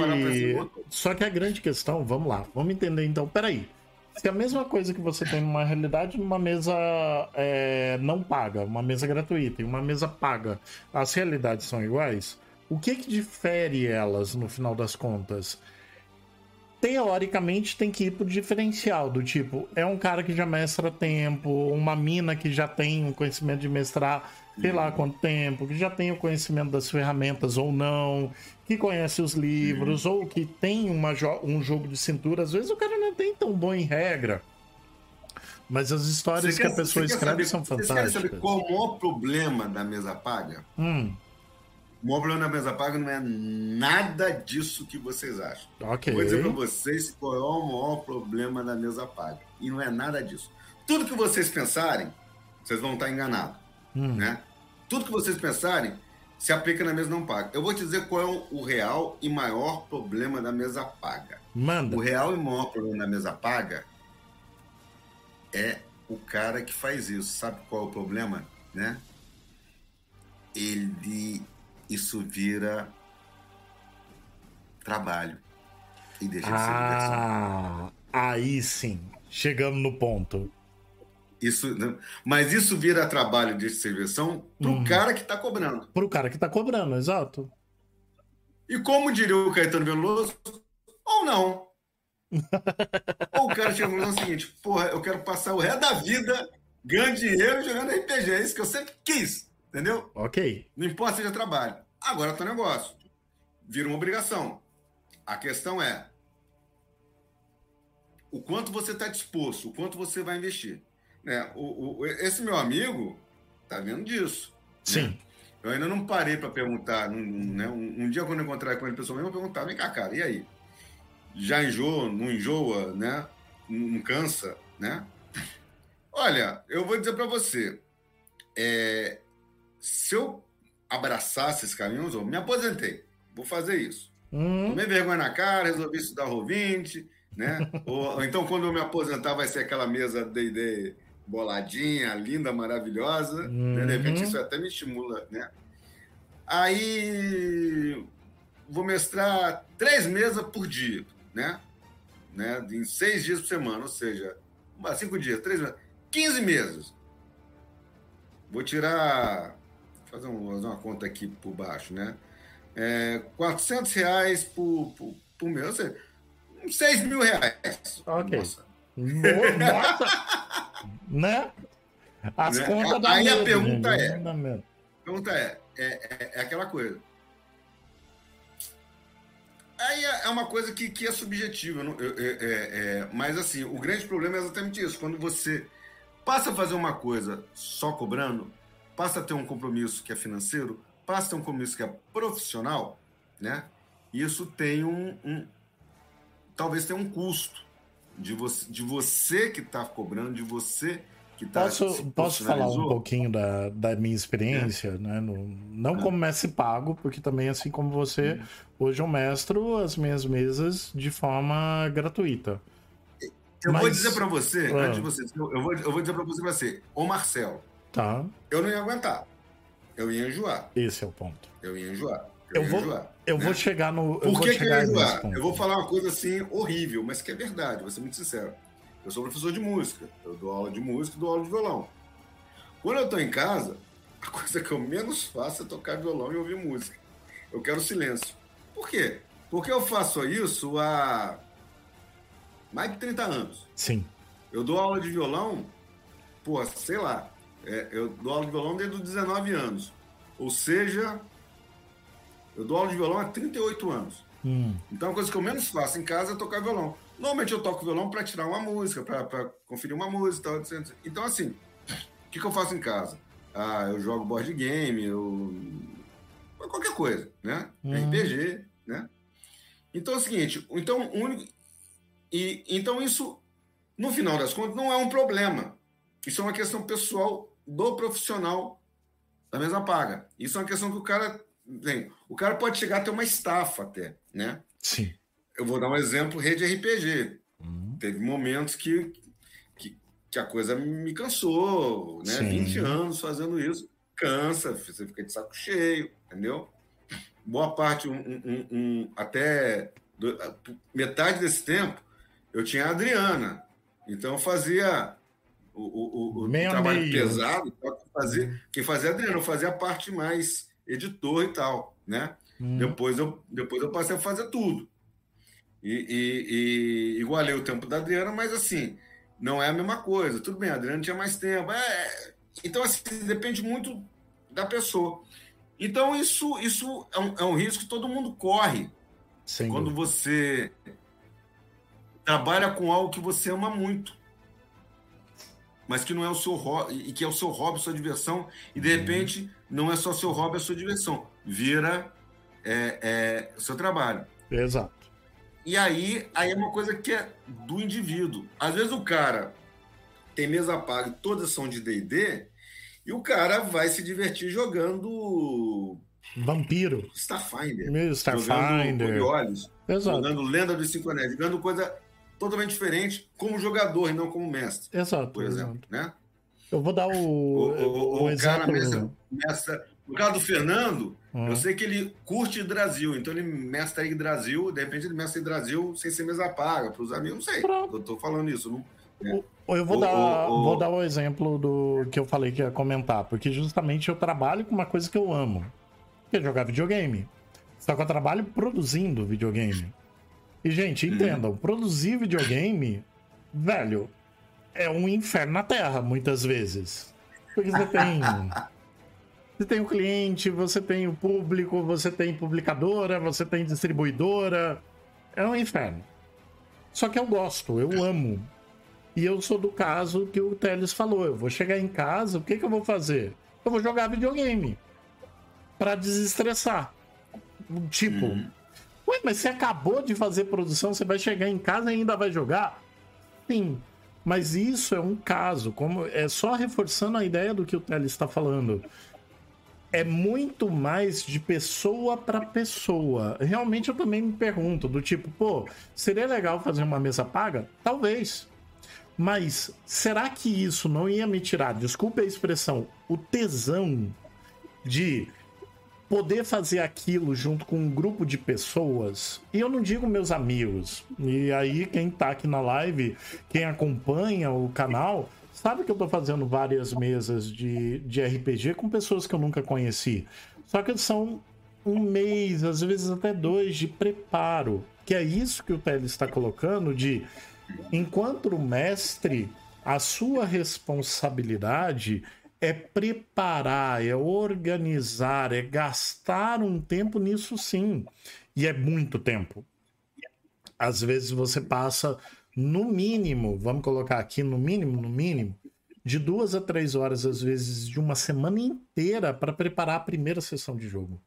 só que a grande questão, vamos lá, vamos entender então. Peraí, se a mesma coisa que você tem numa realidade numa mesa é, não paga, uma mesa gratuita e uma mesa paga, as realidades são iguais. O que que difere elas no final das contas? Teoricamente tem que ir pro diferencial, do tipo, é um cara que já mestra tempo, uma mina que já tem um conhecimento de mestrar sei lá quanto tempo, que já tem o conhecimento das ferramentas ou não, que conhece os livros, ou que tem uma jo um jogo de cintura. Às vezes o cara não tem tão bom em regra. Mas as histórias que a pessoa escreve saber, são fantásticas. Você quer saber qual é o maior problema da mesa paga? Hum. O maior problema da mesa paga não é nada disso que vocês acham. Ok. Vou dizer para vocês qual é o maior problema da mesa paga. E não é nada disso. Tudo que vocês pensarem, vocês vão estar enganados. Hum. Né? Tudo que vocês pensarem se aplica na mesa não paga. Eu vou te dizer qual é o real e maior problema da mesa paga. Manda. O real e maior problema da mesa paga é o cara que faz isso. Sabe qual é o problema? Né? Ele isso vira trabalho e deixa de ser ah, Aí sim, chegamos no ponto. Isso, né? Mas isso vira trabalho de distribuição para o uhum. cara que está cobrando. Para o cara que está cobrando, exato. E como diria o Caetano Veloso, ou não. [LAUGHS] ou o cara chega no seguinte: porra, eu quero passar o resto da vida ganhando dinheiro jogando RPG. É isso que eu sempre quis. Entendeu? Ok. Não importa se seja trabalho. Agora o negócio. Vira uma obrigação. A questão é o quanto você está disposto, o quanto você vai investir. Né? O, o, esse meu amigo tá vendo disso. Né? Sim. Né? Eu ainda não parei para perguntar. Né? Um, um, dia, quando eu encontrar com ele pessoalmente, eu vou perguntar: vem cá, cara, e aí? Já enjoa, não enjoa, né? Não cansa, né? Olha, eu vou dizer para você: é, se eu abraçasse esse caminho, eu me aposentei. Vou fazer isso. Hum. Tomei vergonha na cara, resolvi estudar o 20 né? [LAUGHS] ou, ou, então, quando eu me aposentar, vai ser aquela mesa D&D boladinha, linda, maravilhosa. Uhum. Né? De repente, isso até me estimula, né? Aí, vou mestrar três mesas por dia, né? né? Em seis dias por semana, ou seja, cinco dias, três meses, 15 meses. Vou tirar, fazer, um, fazer uma conta aqui por baixo, né? É, 400 reais por, por, por mês, seja, 6 mil reais. Ok. Nossa. Nossa. [LAUGHS] né? As né? contas da Aí medo, a pergunta gente. é, a pergunta é, é, é, é, aquela coisa. Aí é, é uma coisa que, que é subjetiva, não, é, é, mas assim, o grande problema é exatamente isso. Quando você passa a fazer uma coisa só cobrando, passa a ter um compromisso que é financeiro, passa a ter um compromisso que é profissional, né? Isso tem um, um talvez tenha um custo de você, de você que está cobrando, de você que está. Posso, posso falar um pouquinho da, da minha experiência, é. né? No, não é. como mestre pago, porque também, assim como você, é. hoje eu mestro as minhas mesas de forma gratuita. Eu Mas... vou dizer para você, ah. antes de você, eu vou, eu vou dizer para você, você, ô Marcelo, tá. eu não ia aguentar. Eu ia enjoar. Esse é o ponto. Eu ia enjoar. Eu, eu vou, enjoar. Eu né? vou chegar no. Por que, que eu ia Eu vou falar uma coisa assim horrível, mas que é verdade, vou ser muito sincero. Eu sou professor de música, eu dou aula de música e dou aula de violão. Quando eu estou em casa, a [LAUGHS] coisa que eu menos faço é tocar violão e ouvir música. Eu quero silêncio. Por quê? Porque eu faço isso há mais de 30 anos. Sim. Eu dou aula de violão, pô, sei lá, é, eu dou aula de violão desde os 19 anos. Ou seja, eu dou aula de violão há 38 anos. Hum. Então, a coisa que eu menos faço em casa é tocar violão. Normalmente eu toco violão para tirar uma música, para conferir uma música e tal. Então, assim, o que, que eu faço em casa? Ah, eu jogo board game, eu. qualquer coisa, né? Hum. RPG, né? Então é o seguinte, então, único. E, então, isso, no final das contas, não é um problema. Isso é uma questão pessoal do profissional da mesma paga. Isso é uma questão que o cara Bem, o cara pode chegar a ter uma estafa até, né? Sim. Eu vou dar um exemplo, rede RPG. Uhum. Teve momentos que, que, que, a coisa me cansou, né? Sim. 20 anos fazendo isso. Cansa, você fica de saco cheio, entendeu? Boa parte, um, um, um até do, metade desse tempo, eu tinha a Adriana. Então eu fazia o, o, o, trabalho meio. pesado, fazia, quem fazia a Adriana, eu fazia a parte mais editor e tal, né? Hum. Depois, eu, depois eu passei a fazer tudo. E, e, e, igualei o tempo da Adriana, mas assim, não é a mesma coisa. Tudo bem, a Adriana tinha mais tempo. É, então, assim, depende muito da pessoa. Então, isso, isso é, um, é um risco que todo mundo corre Sem quando dúvida. você trabalha com algo que você ama muito mas que não é o seu hobby, e que é o seu hobby, sua diversão, e de uhum. repente não é só seu hobby, é sua diversão, vira é, é, seu trabalho. Exato. E aí, aí é uma coisa que é do indivíduo. Às vezes o cara tem mesa paga e todas são de D&D, e o cara vai se divertir jogando Vampiro. Starfinder. Meu, Starfinder. Jogando Exato. Jogando Lenda dos Cinco Anéis. Jogando coisa totalmente diferente como jogador e não como mestre. Exato. Por exemplo, exato. né? Eu vou dar o. O, o, o, o cara mestre, mestre, no caso do Fernando, uhum. eu sei que ele curte Brasil, então ele mestra aí Brasil, de repente ele mestra em Brasil sem ser mesa paga, para os amigos, não sei. Pronto. Eu tô falando isso, não, Eu vou, dar, o, vou dar o exemplo do que eu falei que ia comentar, porque justamente eu trabalho com uma coisa que eu amo, que é jogar videogame. Só que eu trabalho produzindo videogame. E, gente, uhum. entendam, produzir videogame, velho, é um inferno na Terra, muitas vezes. Porque você tem. [LAUGHS] Você tem o cliente, você tem o público, você tem publicadora, você tem distribuidora. É um inferno. Só que eu gosto, eu amo. E eu sou do caso que o Teles falou. Eu vou chegar em casa, o que, que eu vou fazer? Eu vou jogar videogame. para desestressar. Tipo, hum. Ué, mas você acabou de fazer produção, você vai chegar em casa e ainda vai jogar? Sim. Mas isso é um caso, como é só reforçando a ideia do que o Teles está falando é muito mais de pessoa para pessoa. Realmente eu também me pergunto, do tipo, pô, seria legal fazer uma mesa paga? Talvez. Mas será que isso não ia me tirar, desculpe a expressão, o tesão de poder fazer aquilo junto com um grupo de pessoas? E eu não digo meus amigos. E aí quem tá aqui na live, quem acompanha o canal, Sabe que eu tô fazendo várias mesas de, de RPG com pessoas que eu nunca conheci. Só que são um mês, às vezes até dois de preparo. Que é isso que o Teles está colocando de enquanto o mestre, a sua responsabilidade é preparar, é organizar, é gastar um tempo nisso sim. E é muito tempo. Às vezes você passa no mínimo, vamos colocar aqui no mínimo, no mínimo, de duas a três horas, às vezes, de uma semana inteira para preparar a primeira sessão de jogo.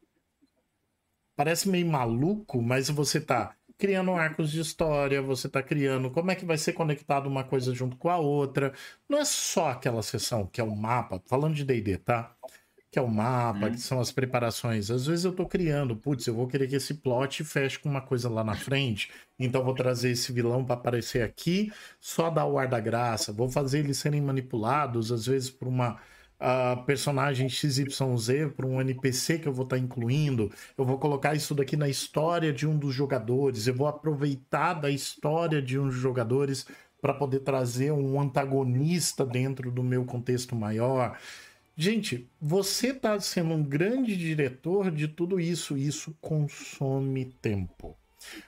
Parece meio maluco, mas você tá criando arcos de história, você tá criando como é que vai ser conectado uma coisa junto com a outra. Não é só aquela sessão que é o mapa, falando de D&D, tá? que é o mapa, que uhum. são as preparações. Às vezes eu tô criando, putz, eu vou querer que esse plot feche com uma coisa lá na frente, então vou trazer esse vilão para aparecer aqui, só dar o ar da graça, vou fazer eles serem manipulados, às vezes por uma uh, personagem XYZ, por um NPC que eu vou estar tá incluindo, eu vou colocar isso daqui na história de um dos jogadores, eu vou aproveitar da história de um dos jogadores para poder trazer um antagonista dentro do meu contexto maior. Gente, você está sendo um grande diretor de tudo isso. Isso consome tempo.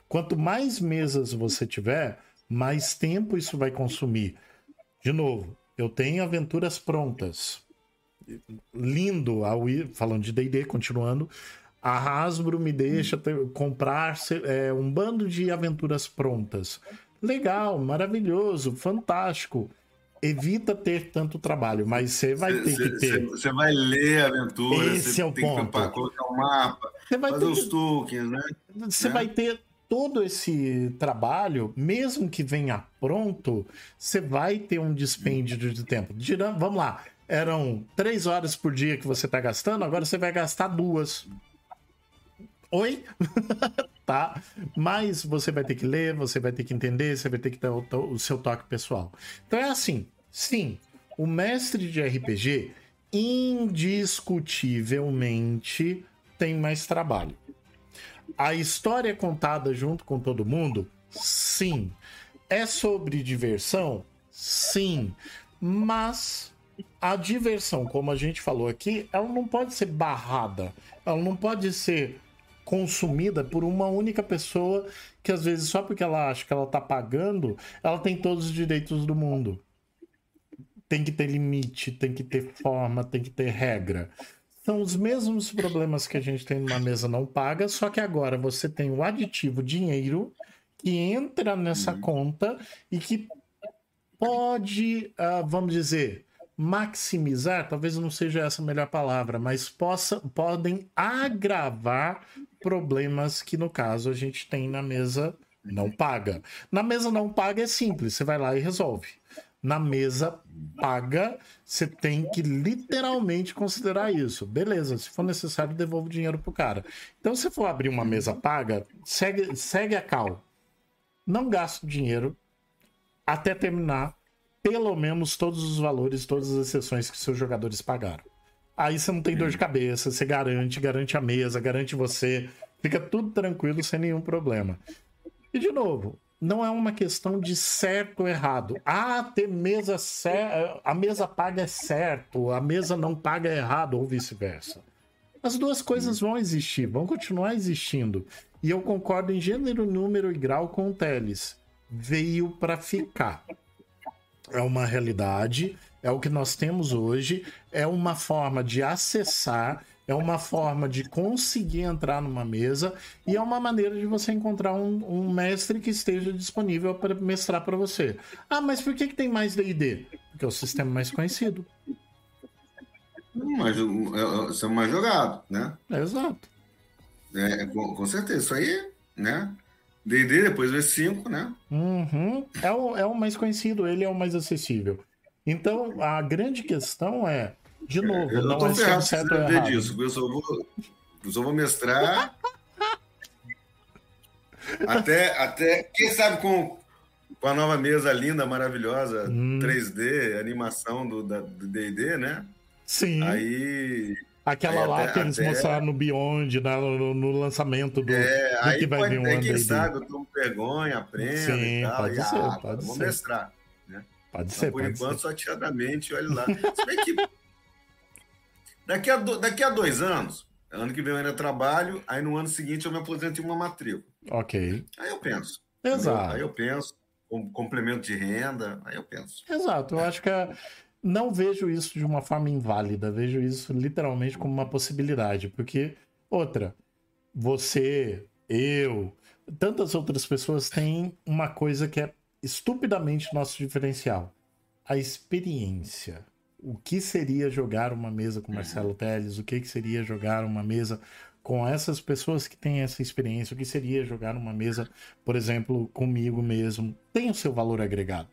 Quanto mais mesas você tiver, mais tempo isso vai consumir. De novo, eu tenho aventuras prontas. Lindo, falando de DD, continuando. A Hasbro me deixa ter, comprar é, um bando de aventuras prontas. Legal, maravilhoso, fantástico evita ter tanto trabalho, mas você vai cê, ter cê, que ter. Você vai ler a aventura, você é tem ponto. que colocar o um mapa, fazer os tokens, né? Você né? vai ter todo esse trabalho, mesmo que venha pronto, você vai ter um dispêndio de tempo. Vamos lá, eram três horas por dia que você está gastando, agora você vai gastar duas. Oi? [LAUGHS] tá? Mas você vai ter que ler, você vai ter que entender, você vai ter que ter o, o seu toque pessoal. Então é assim, sim, o mestre de RPG indiscutivelmente tem mais trabalho. A história é contada junto com todo mundo? Sim. É sobre diversão? Sim. Mas a diversão, como a gente falou aqui, ela não pode ser barrada. Ela não pode ser consumida por uma única pessoa que às vezes só porque ela acha que ela tá pagando, ela tem todos os direitos do mundo. Tem que ter limite, tem que ter forma, tem que ter regra. São os mesmos problemas que a gente tem numa mesa não paga, só que agora você tem o aditivo dinheiro que entra nessa uhum. conta e que pode, uh, vamos dizer, maximizar, talvez não seja essa a melhor palavra, mas possa, podem agravar problemas que, no caso, a gente tem na mesa não paga. Na mesa não paga é simples, você vai lá e resolve. Na mesa paga, você tem que literalmente considerar isso. Beleza, se for necessário, devolvo o dinheiro pro cara. Então, se for abrir uma mesa paga, segue, segue a cal. Não gasta dinheiro até terminar pelo menos todos os valores, todas as exceções que seus jogadores pagaram. Aí você não tem dor de cabeça, você garante, garante a mesa, garante você, fica tudo tranquilo sem nenhum problema. E de novo, não é uma questão de certo ou errado. Ah, ter mesa cer... a mesa paga é certo, a mesa não paga é errado, ou vice-versa. As duas coisas vão existir, vão continuar existindo. E eu concordo em gênero, número e grau com o Teles. Veio para ficar. É uma realidade, é o que nós temos hoje, é uma forma de acessar é uma forma de conseguir entrar numa mesa e é uma maneira de você encontrar um, um mestre que esteja disponível para mestrar para você. Ah, mas por que, que tem mais D&D? Porque é o sistema mais conhecido. Mas é, é mais jogado, né? Exato. É, com, com, certeza. Isso aí, né? D&D, depois o E5, né? Uhum. É, o, é o mais conhecido, ele é o mais acessível. Então, a grande questão é de novo, eu não, não é certo ou errado. disso. Eu só vou, eu só vou mestrar. [LAUGHS] até, até, quem sabe com, com a nova mesa linda, maravilhosa, hum. 3D, animação do D&D, né? Sim. Aí... Aquela aí lá até, que eles até... mostraram no Beyond, né, no, no lançamento do, é, do que vai pode, vir um ano. Quem sabe, eu tomo vergonha, aprendo Sim, e tal. pode e, ser, ah, pode vou ser. mestrar. Né? Pode ser, Por pode enquanto, ser. só tiradamente, olha lá. Se bem que Daqui a, do, daqui a dois anos, ano que vem eu ainda trabalho, aí no ano seguinte eu me aposento em uma matrícula. Ok. Aí eu penso. Exato. Aí eu penso, com complemento de renda, aí eu penso. Exato, eu acho que é... não vejo isso de uma forma inválida, vejo isso literalmente como uma possibilidade, porque, outra, você, eu, tantas outras pessoas têm uma coisa que é estupidamente nosso diferencial: a experiência o que seria jogar uma mesa com Marcelo uhum. Teles, o que, que seria jogar uma mesa com essas pessoas que têm essa experiência, o que seria jogar uma mesa, por exemplo, comigo mesmo, tem o seu valor agregado.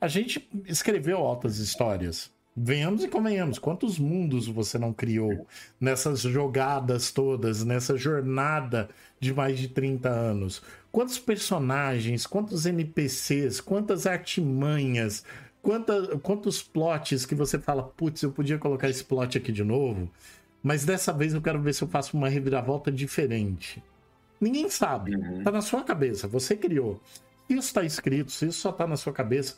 A gente escreveu altas histórias. Venhamos e convenhamos, quantos mundos você não criou nessas jogadas todas, nessa jornada de mais de 30 anos? Quantos personagens, quantos NPCs, quantas artimanhas, quanta, quantos plots que você fala, putz, eu podia colocar esse plot aqui de novo, mas dessa vez eu quero ver se eu faço uma reviravolta diferente. Ninguém sabe. Uhum. Tá na sua cabeça, você criou. Isso está escrito, isso só tá na sua cabeça,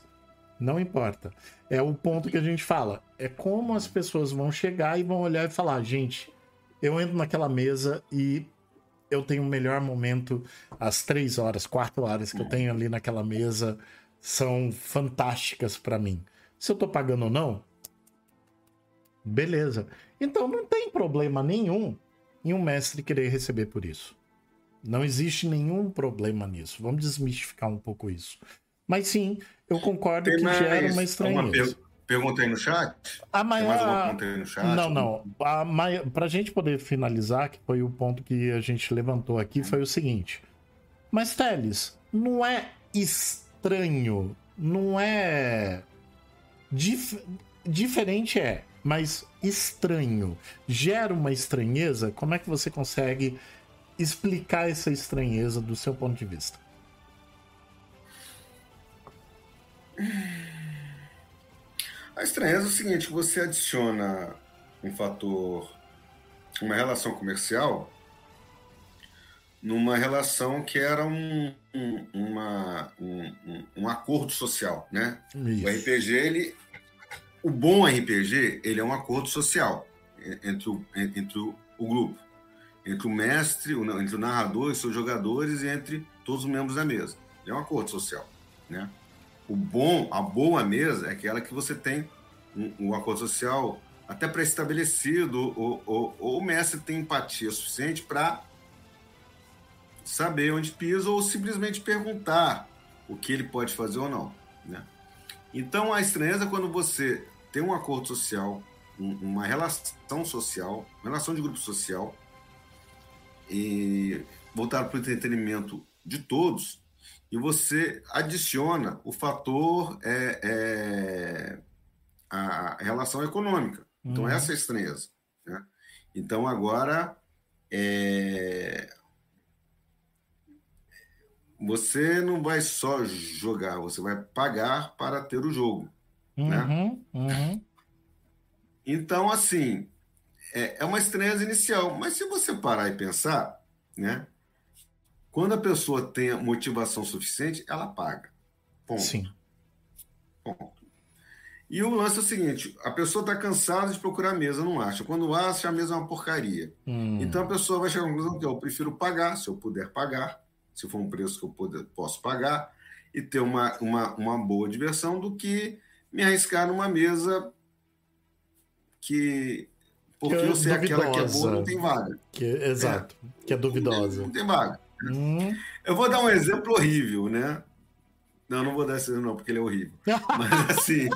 não importa. É o ponto que a gente fala. É como as pessoas vão chegar e vão olhar e falar, gente, eu entro naquela mesa e eu tenho o melhor momento, as três horas, quatro horas que eu tenho ali naquela mesa são fantásticas para mim. Se eu tô pagando ou não, beleza. Então não tem problema nenhum em um mestre querer receber por isso. Não existe nenhum problema nisso. Vamos desmistificar um pouco isso. Mas sim, eu concordo tem que gera uma estranheza. Pergunta aí no chat? A maior... Chat? Não, não. A maior... Para a gente poder finalizar, que foi o ponto que a gente levantou aqui, foi o seguinte. Mas, Teles, não é estranho estranho. Não é. Dif... Diferente é, mas estranho. Gera uma estranheza. Como é que você consegue explicar essa estranheza do seu ponto de vista? A estranheza é o seguinte: você adiciona um fator, uma relação comercial numa relação que era um, um, uma, um, um, acordo social, né? Isso. O RPG, ele, o bom RPG, ele é um acordo social entre o, entre o, o grupo, entre o mestre, o, entre o narrador e seus jogadores e entre todos os membros da mesa. É um acordo social, né? O bom, a boa mesa é aquela que você tem um, um acordo social até pré-estabelecido, ou, ou, ou o mestre tem empatia suficiente para saber onde pisa ou simplesmente perguntar o que ele pode fazer ou não. Né? Então, a estranheza é quando você tem um acordo social, uma relação social, uma relação de grupo social, e voltado para o entretenimento de todos, e você adiciona o fator é, é, a relação econômica. Então, uhum. essa é a estranheza. Né? Então, agora, é, você não vai só jogar, você vai pagar para ter o jogo. Né? Uhum, né? uhum. Então, assim, é, é uma estranheza inicial. Mas se você parar e pensar, né? Quando a pessoa tem motivação suficiente, ela paga. Ponto. Sim. Ponto. E o lance é o seguinte: a pessoa está cansada de procurar a mesa, não acha. Quando acha, a mesa é uma porcaria. Hum. Então a pessoa vai chegar à conclusão que eu prefiro pagar, se eu puder pagar, se for um preço que eu poder, posso pagar, e ter uma, uma, uma boa diversão, do que me arriscar numa mesa que. Porque que é eu sei duvidosa. aquela que é boa, não tem vaga. Que, exato, é. que é duvidosa. Não tem, não tem vaga. Hum. Eu vou dar um exemplo horrível, né? Não, não vou dar esse exemplo, não, porque ele é horrível. [LAUGHS] Mas assim.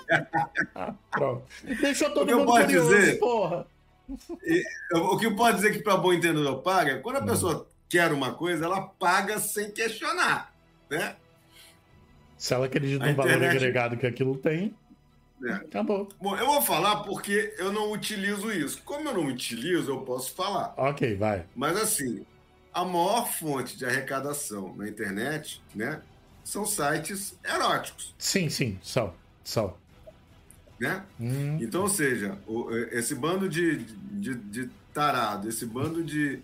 Pronto. Deixou todo mundo pode curioso, dizer, porra. o que pode dizer que para bom entendedor paga, quando a hum. pessoa quer uma coisa, ela paga sem questionar, né? Se ela acredita no valor agregado que aquilo tem, é. acabou. Bom, eu vou falar porque eu não utilizo isso. Como eu não utilizo, eu posso falar. Ok, vai. Mas assim, a maior fonte de arrecadação na internet, né, são sites eróticos. Sim, sim, são, são. Né? Hum. Então, ou seja, o, esse bando de, de, de tarado, esse bando de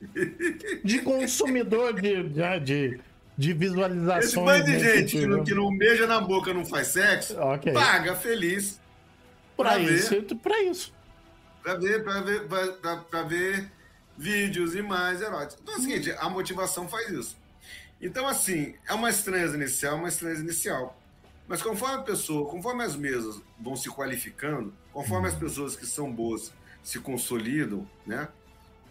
[LAUGHS] de consumidor de, de, de visualizações. Esse bando de gente que não, que não beija na boca, não faz sexo, okay. paga feliz para isso, para isso. Para ver, para ver, para ver vídeos e mais eróticos. Então é o seguinte, a motivação faz isso. Então, assim, é uma estranheza inicial, uma estranheza inicial. Mas conforme a pessoa, conforme as mesas vão se qualificando, conforme as pessoas que são boas se consolidam, né?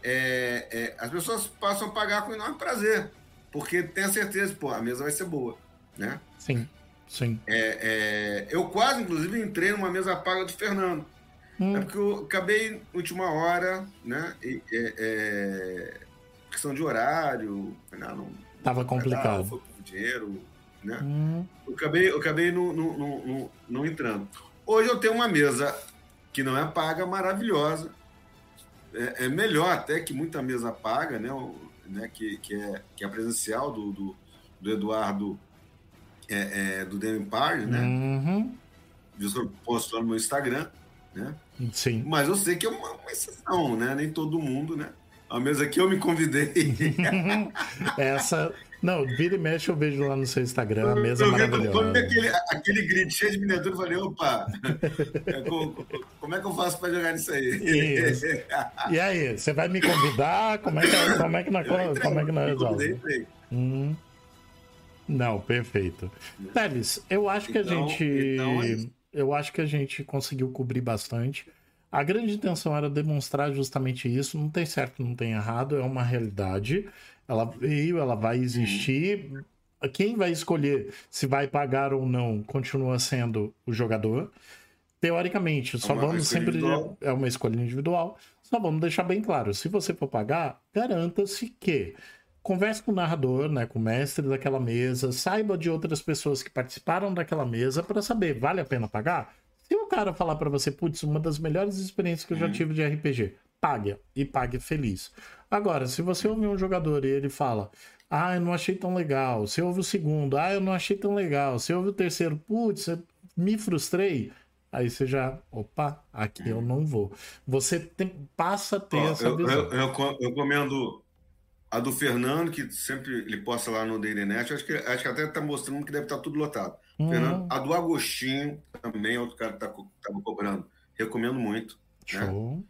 É, é, as pessoas passam a pagar com enorme prazer, porque tem a certeza, pô, a mesa vai ser boa, né? Sim, sim. É, é eu quase, inclusive, entrei numa mesa paga do Fernando. Hum. É porque eu acabei última hora, né? E, é, é, questão de horário, não, não tava complicado. Foi por dinheiro, né? Hum. Eu acabei, eu acabei não, não, não, entrando. Hoje eu tenho uma mesa que não é paga, maravilhosa. É, é melhor até que muita mesa paga, né? né? Que, que, é, que é a presencial do, do, do Eduardo é, é, do Demi Party, né? Uhum. Lá no meu Instagram, né? Sim. Mas eu sei que é uma, uma exceção, né? Nem todo mundo, né? A mesa que eu me convidei. [LAUGHS] Essa. Não, vira e mexe eu vejo lá no seu Instagram, a mesa eu, maravilhosa. Quando aquele, aquele grid cheio de miniatura, eu falei, opa, [LAUGHS] é, como é que eu faço para jogar nisso aí? Isso. E aí, você vai me convidar? Como é que, como é que nós, como é que nós resolvemos? Hum. Não, perfeito. Teles, eu acho que a então, gente. Então é eu acho que a gente conseguiu cobrir bastante. A grande intenção era demonstrar justamente isso. Não tem certo, não tem errado, é uma realidade. Ela veio, ela vai existir. Quem vai escolher se vai pagar ou não continua sendo o jogador. Teoricamente, é só vamos sempre. Individual. É uma escolha individual. Só vamos deixar bem claro: se você for pagar, garanta-se que converse com o narrador, né, com o mestre daquela mesa, saiba de outras pessoas que participaram daquela mesa para saber vale a pena pagar. Se o cara falar para você, putz, uma das melhores experiências que eu já uhum. tive de RPG, pague e pague feliz. Agora, se você ouvir um jogador e ele fala, ah, eu não achei tão legal. Se ouve o segundo, ah, eu não achei tão legal. Se ouve o terceiro, putz, me frustrei. Aí você já, opa, aqui eu não vou. Você tem, passa a ter Ó, essa eu, visão. Eu, eu, eu comendo a do Fernando, que sempre ele posta lá no Dailynet, acho que, acho que até está mostrando que deve estar tá tudo lotado. Uhum. Fernando, a do Agostinho também é outro cara que estava tá, cobrando. Recomendo muito. Né? Show. Né?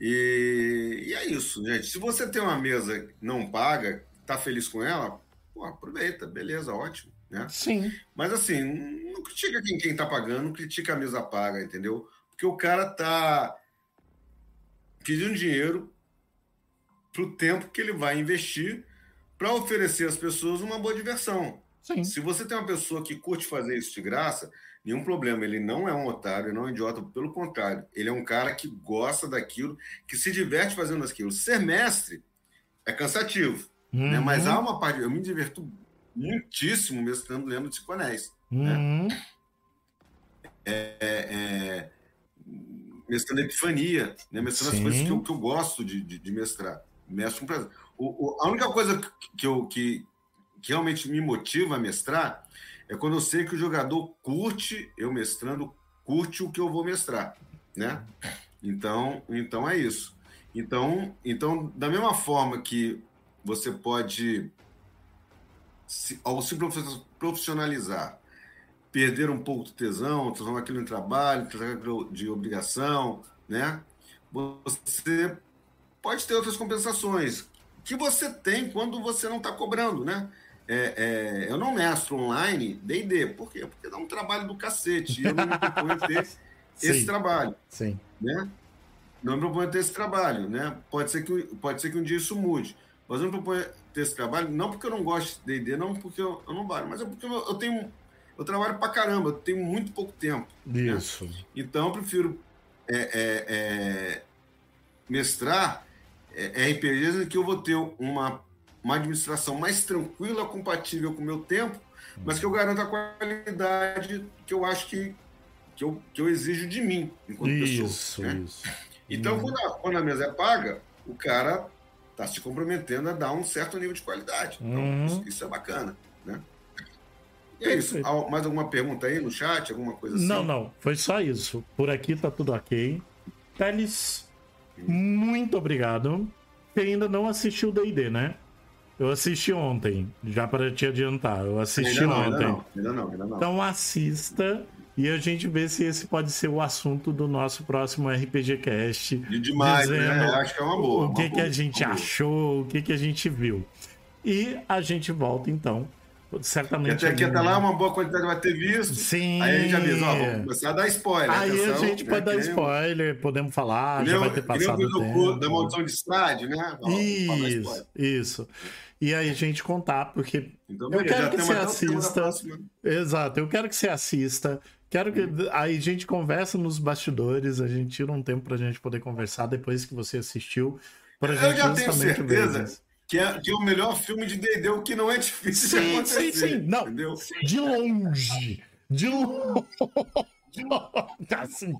E, e, é isso, gente. Se você tem uma mesa que não paga, tá feliz com ela, pô, aproveita, beleza, ótimo. Né? Sim. Mas assim, não critica quem, quem tá pagando, não critica a mesa paga, entendeu? Porque o cara tá pedindo dinheiro para o tempo que ele vai investir para oferecer às pessoas uma boa diversão. Sim. Se você tem uma pessoa que curte fazer isso de graça, nenhum problema. Ele não é um otário, não é um idiota, pelo contrário. Ele é um cara que gosta daquilo, que se diverte fazendo aquilo. Ser mestre é cansativo, né? uhum. né? mas há uma parte. Eu me diverto muitíssimo mestrando lendo de Ciconéis. Né? Uhum. Né? É, é, mestrando Epifania, né? mestrando Sim. as coisas que eu, que eu gosto de, de, de mestrar mestre com prazer. O, o, a única coisa que, eu, que, que realmente me motiva a mestrar é quando eu sei que o jogador curte, eu mestrando, curte o que eu vou mestrar, né? Então, então é isso. Então, então da mesma forma que você pode se, ao se profissionalizar, perder um pouco do tesão, transformar aquilo em trabalho, transformar aquilo de obrigação, né? Você pode ter outras compensações que você tem quando você não está cobrando, né? É, é, eu não mestro online D&D. Por quê? Porque dá um trabalho do cacete. Eu não me proponho ter [LAUGHS] esse trabalho. Sim. Né? Não me proponho ter esse trabalho. Né? Pode, ser que, pode ser que um dia isso mude. Mas eu não me proponho ter esse trabalho, não porque eu não gosto de D&D, não porque eu, eu não vale, mas é porque eu, eu, tenho... Eu trabalho pra caramba, eu tenho muito pouco tempo. Né? Isso. Né? Então eu prefiro é, é, é mestrar é, é RPGs em que eu vou ter uma, uma administração mais tranquila, compatível com o meu tempo, mas que eu garanto a qualidade que eu acho que, que, eu, que eu exijo de mim enquanto isso, pessoa. Né? Isso. Então, hum. quando, a, quando a mesa é paga, o cara está se comprometendo a dar um certo nível de qualidade. Então, hum. isso, isso, é bacana. Né? E é isso. Mais alguma pergunta aí no chat? Alguma coisa assim? Não, não. Foi só isso. Por aqui tá tudo ok. Teles, muito obrigado. Você ainda não assistiu o D&D, né? Eu assisti ontem, já para te adiantar. Eu assisti ainda não, ontem. Ainda não, ainda não, ainda não. Então assista e a gente vê se esse pode ser o assunto do nosso próximo RPG Cast. De demais, né? Eu acho que é uma boa. O que, que boa, a gente achou, o que, que a gente viu. E a gente volta então certamente. Até aqui até lá uma boa quantidade vai ter visto. Sim. Aí a gente avisa, ó, vamos começar a dar spoiler. Aí atenção, a gente pode né, dar spoiler, podemos falar, já vai ter passado o tempo. Da maldição de Strade, né? isso, isso. E aí a gente contar, porque então, eu quero que você assista. Exato, eu quero que você assista. Quero que aí a gente conversa nos bastidores, a gente tira um tempo pra gente poder conversar depois que você assistiu. Pra eu gente já tenho certeza que é, que é o melhor filme de D&D, o que não é difícil sim, de acontecer. Sim, sim, não. Entendeu? De longe. De longe. [LAUGHS] Assim.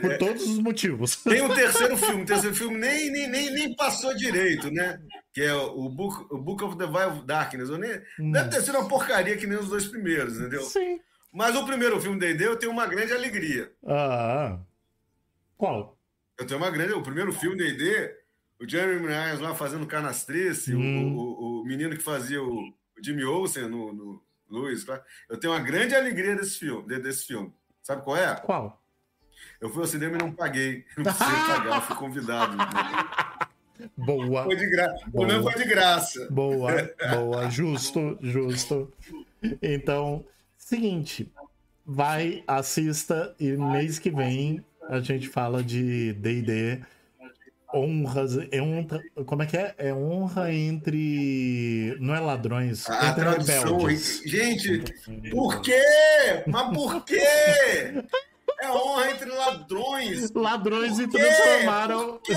Por é. todos os motivos. Tem o terceiro filme. O terceiro filme nem, nem, nem, nem passou direito, né? Que é o Book, o Book of the Vile Darkness. Eu nem, hum. Deve ter sido uma porcaria que nem os dois primeiros, entendeu? Sim. Mas o primeiro filme D&D eu tenho uma grande alegria. Ah. Qual? Eu tenho uma grande... O primeiro filme D&D o Jeremy Irons lá fazendo canastrice, hum. o, o, o, menino que fazia o, Jimmy Olsen no, no Luiz. Eu tenho uma grande alegria desse filme, desse filme. Sabe qual é? Qual? Eu fui ao cinema e não paguei. Não [LAUGHS] precisei pagar, fui convidado. Boa. Foi de graça. O meu foi de graça. Boa, [LAUGHS] boa. Justo, justo. Então, seguinte. Vai, assista e mês que vem a gente fala de D&D honras. É honra, como é que é? É honra entre. Não é ladrões. A tradução. Rebeldes. Gente, por quê? Mas por quê? É honra entre ladrões. Ladrões se transformaram. Por quê?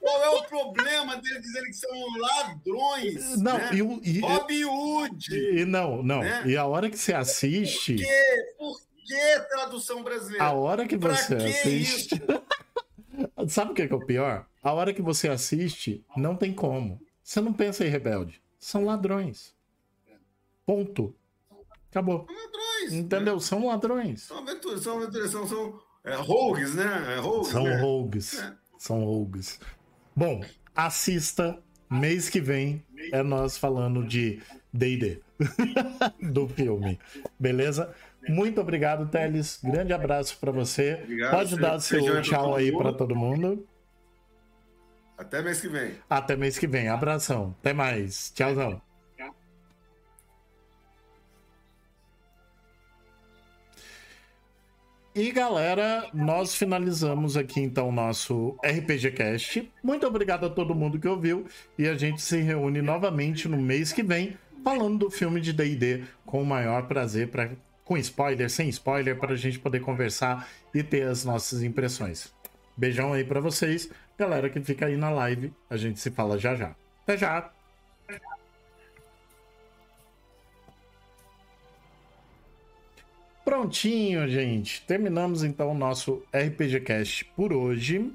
Qual é o problema deles dizerem que são ladrões? Não, né? e, e, Bob Wood. E, não, não. Né? E a hora que você assiste. Por quê? Por que tradução brasileira? A hora que você assiste. Sabe o que é, que é o pior? A hora que você assiste, não tem como. Você não pensa em rebelde. São ladrões. Ponto. Acabou. São ladrões. Entendeu? Né? São ladrões. São aventuras, são aventuras, são, são é, rogues, né? É, rogues, são né? rogues. É. São rogues. Bom, assista. Mês que vem é nós falando de D&D. [LAUGHS] do filme. Beleza? Muito obrigado, Teles. Grande abraço para você. Obrigado, Pode dar seu tchau aí para todo mundo. Até mês que vem. Até mês que vem. Abração. Até mais. Tchauzão. E galera, nós finalizamos aqui então o nosso RPG Cast. Muito obrigado a todo mundo que ouviu e a gente se reúne novamente no mês que vem falando do filme de D&D com o maior prazer para com spoiler, sem spoiler, para a gente poder conversar e ter as nossas impressões. Beijão aí para vocês, galera que fica aí na live. A gente se fala já já. Até já. Prontinho, gente. Terminamos então o nosso RPG Cast por hoje.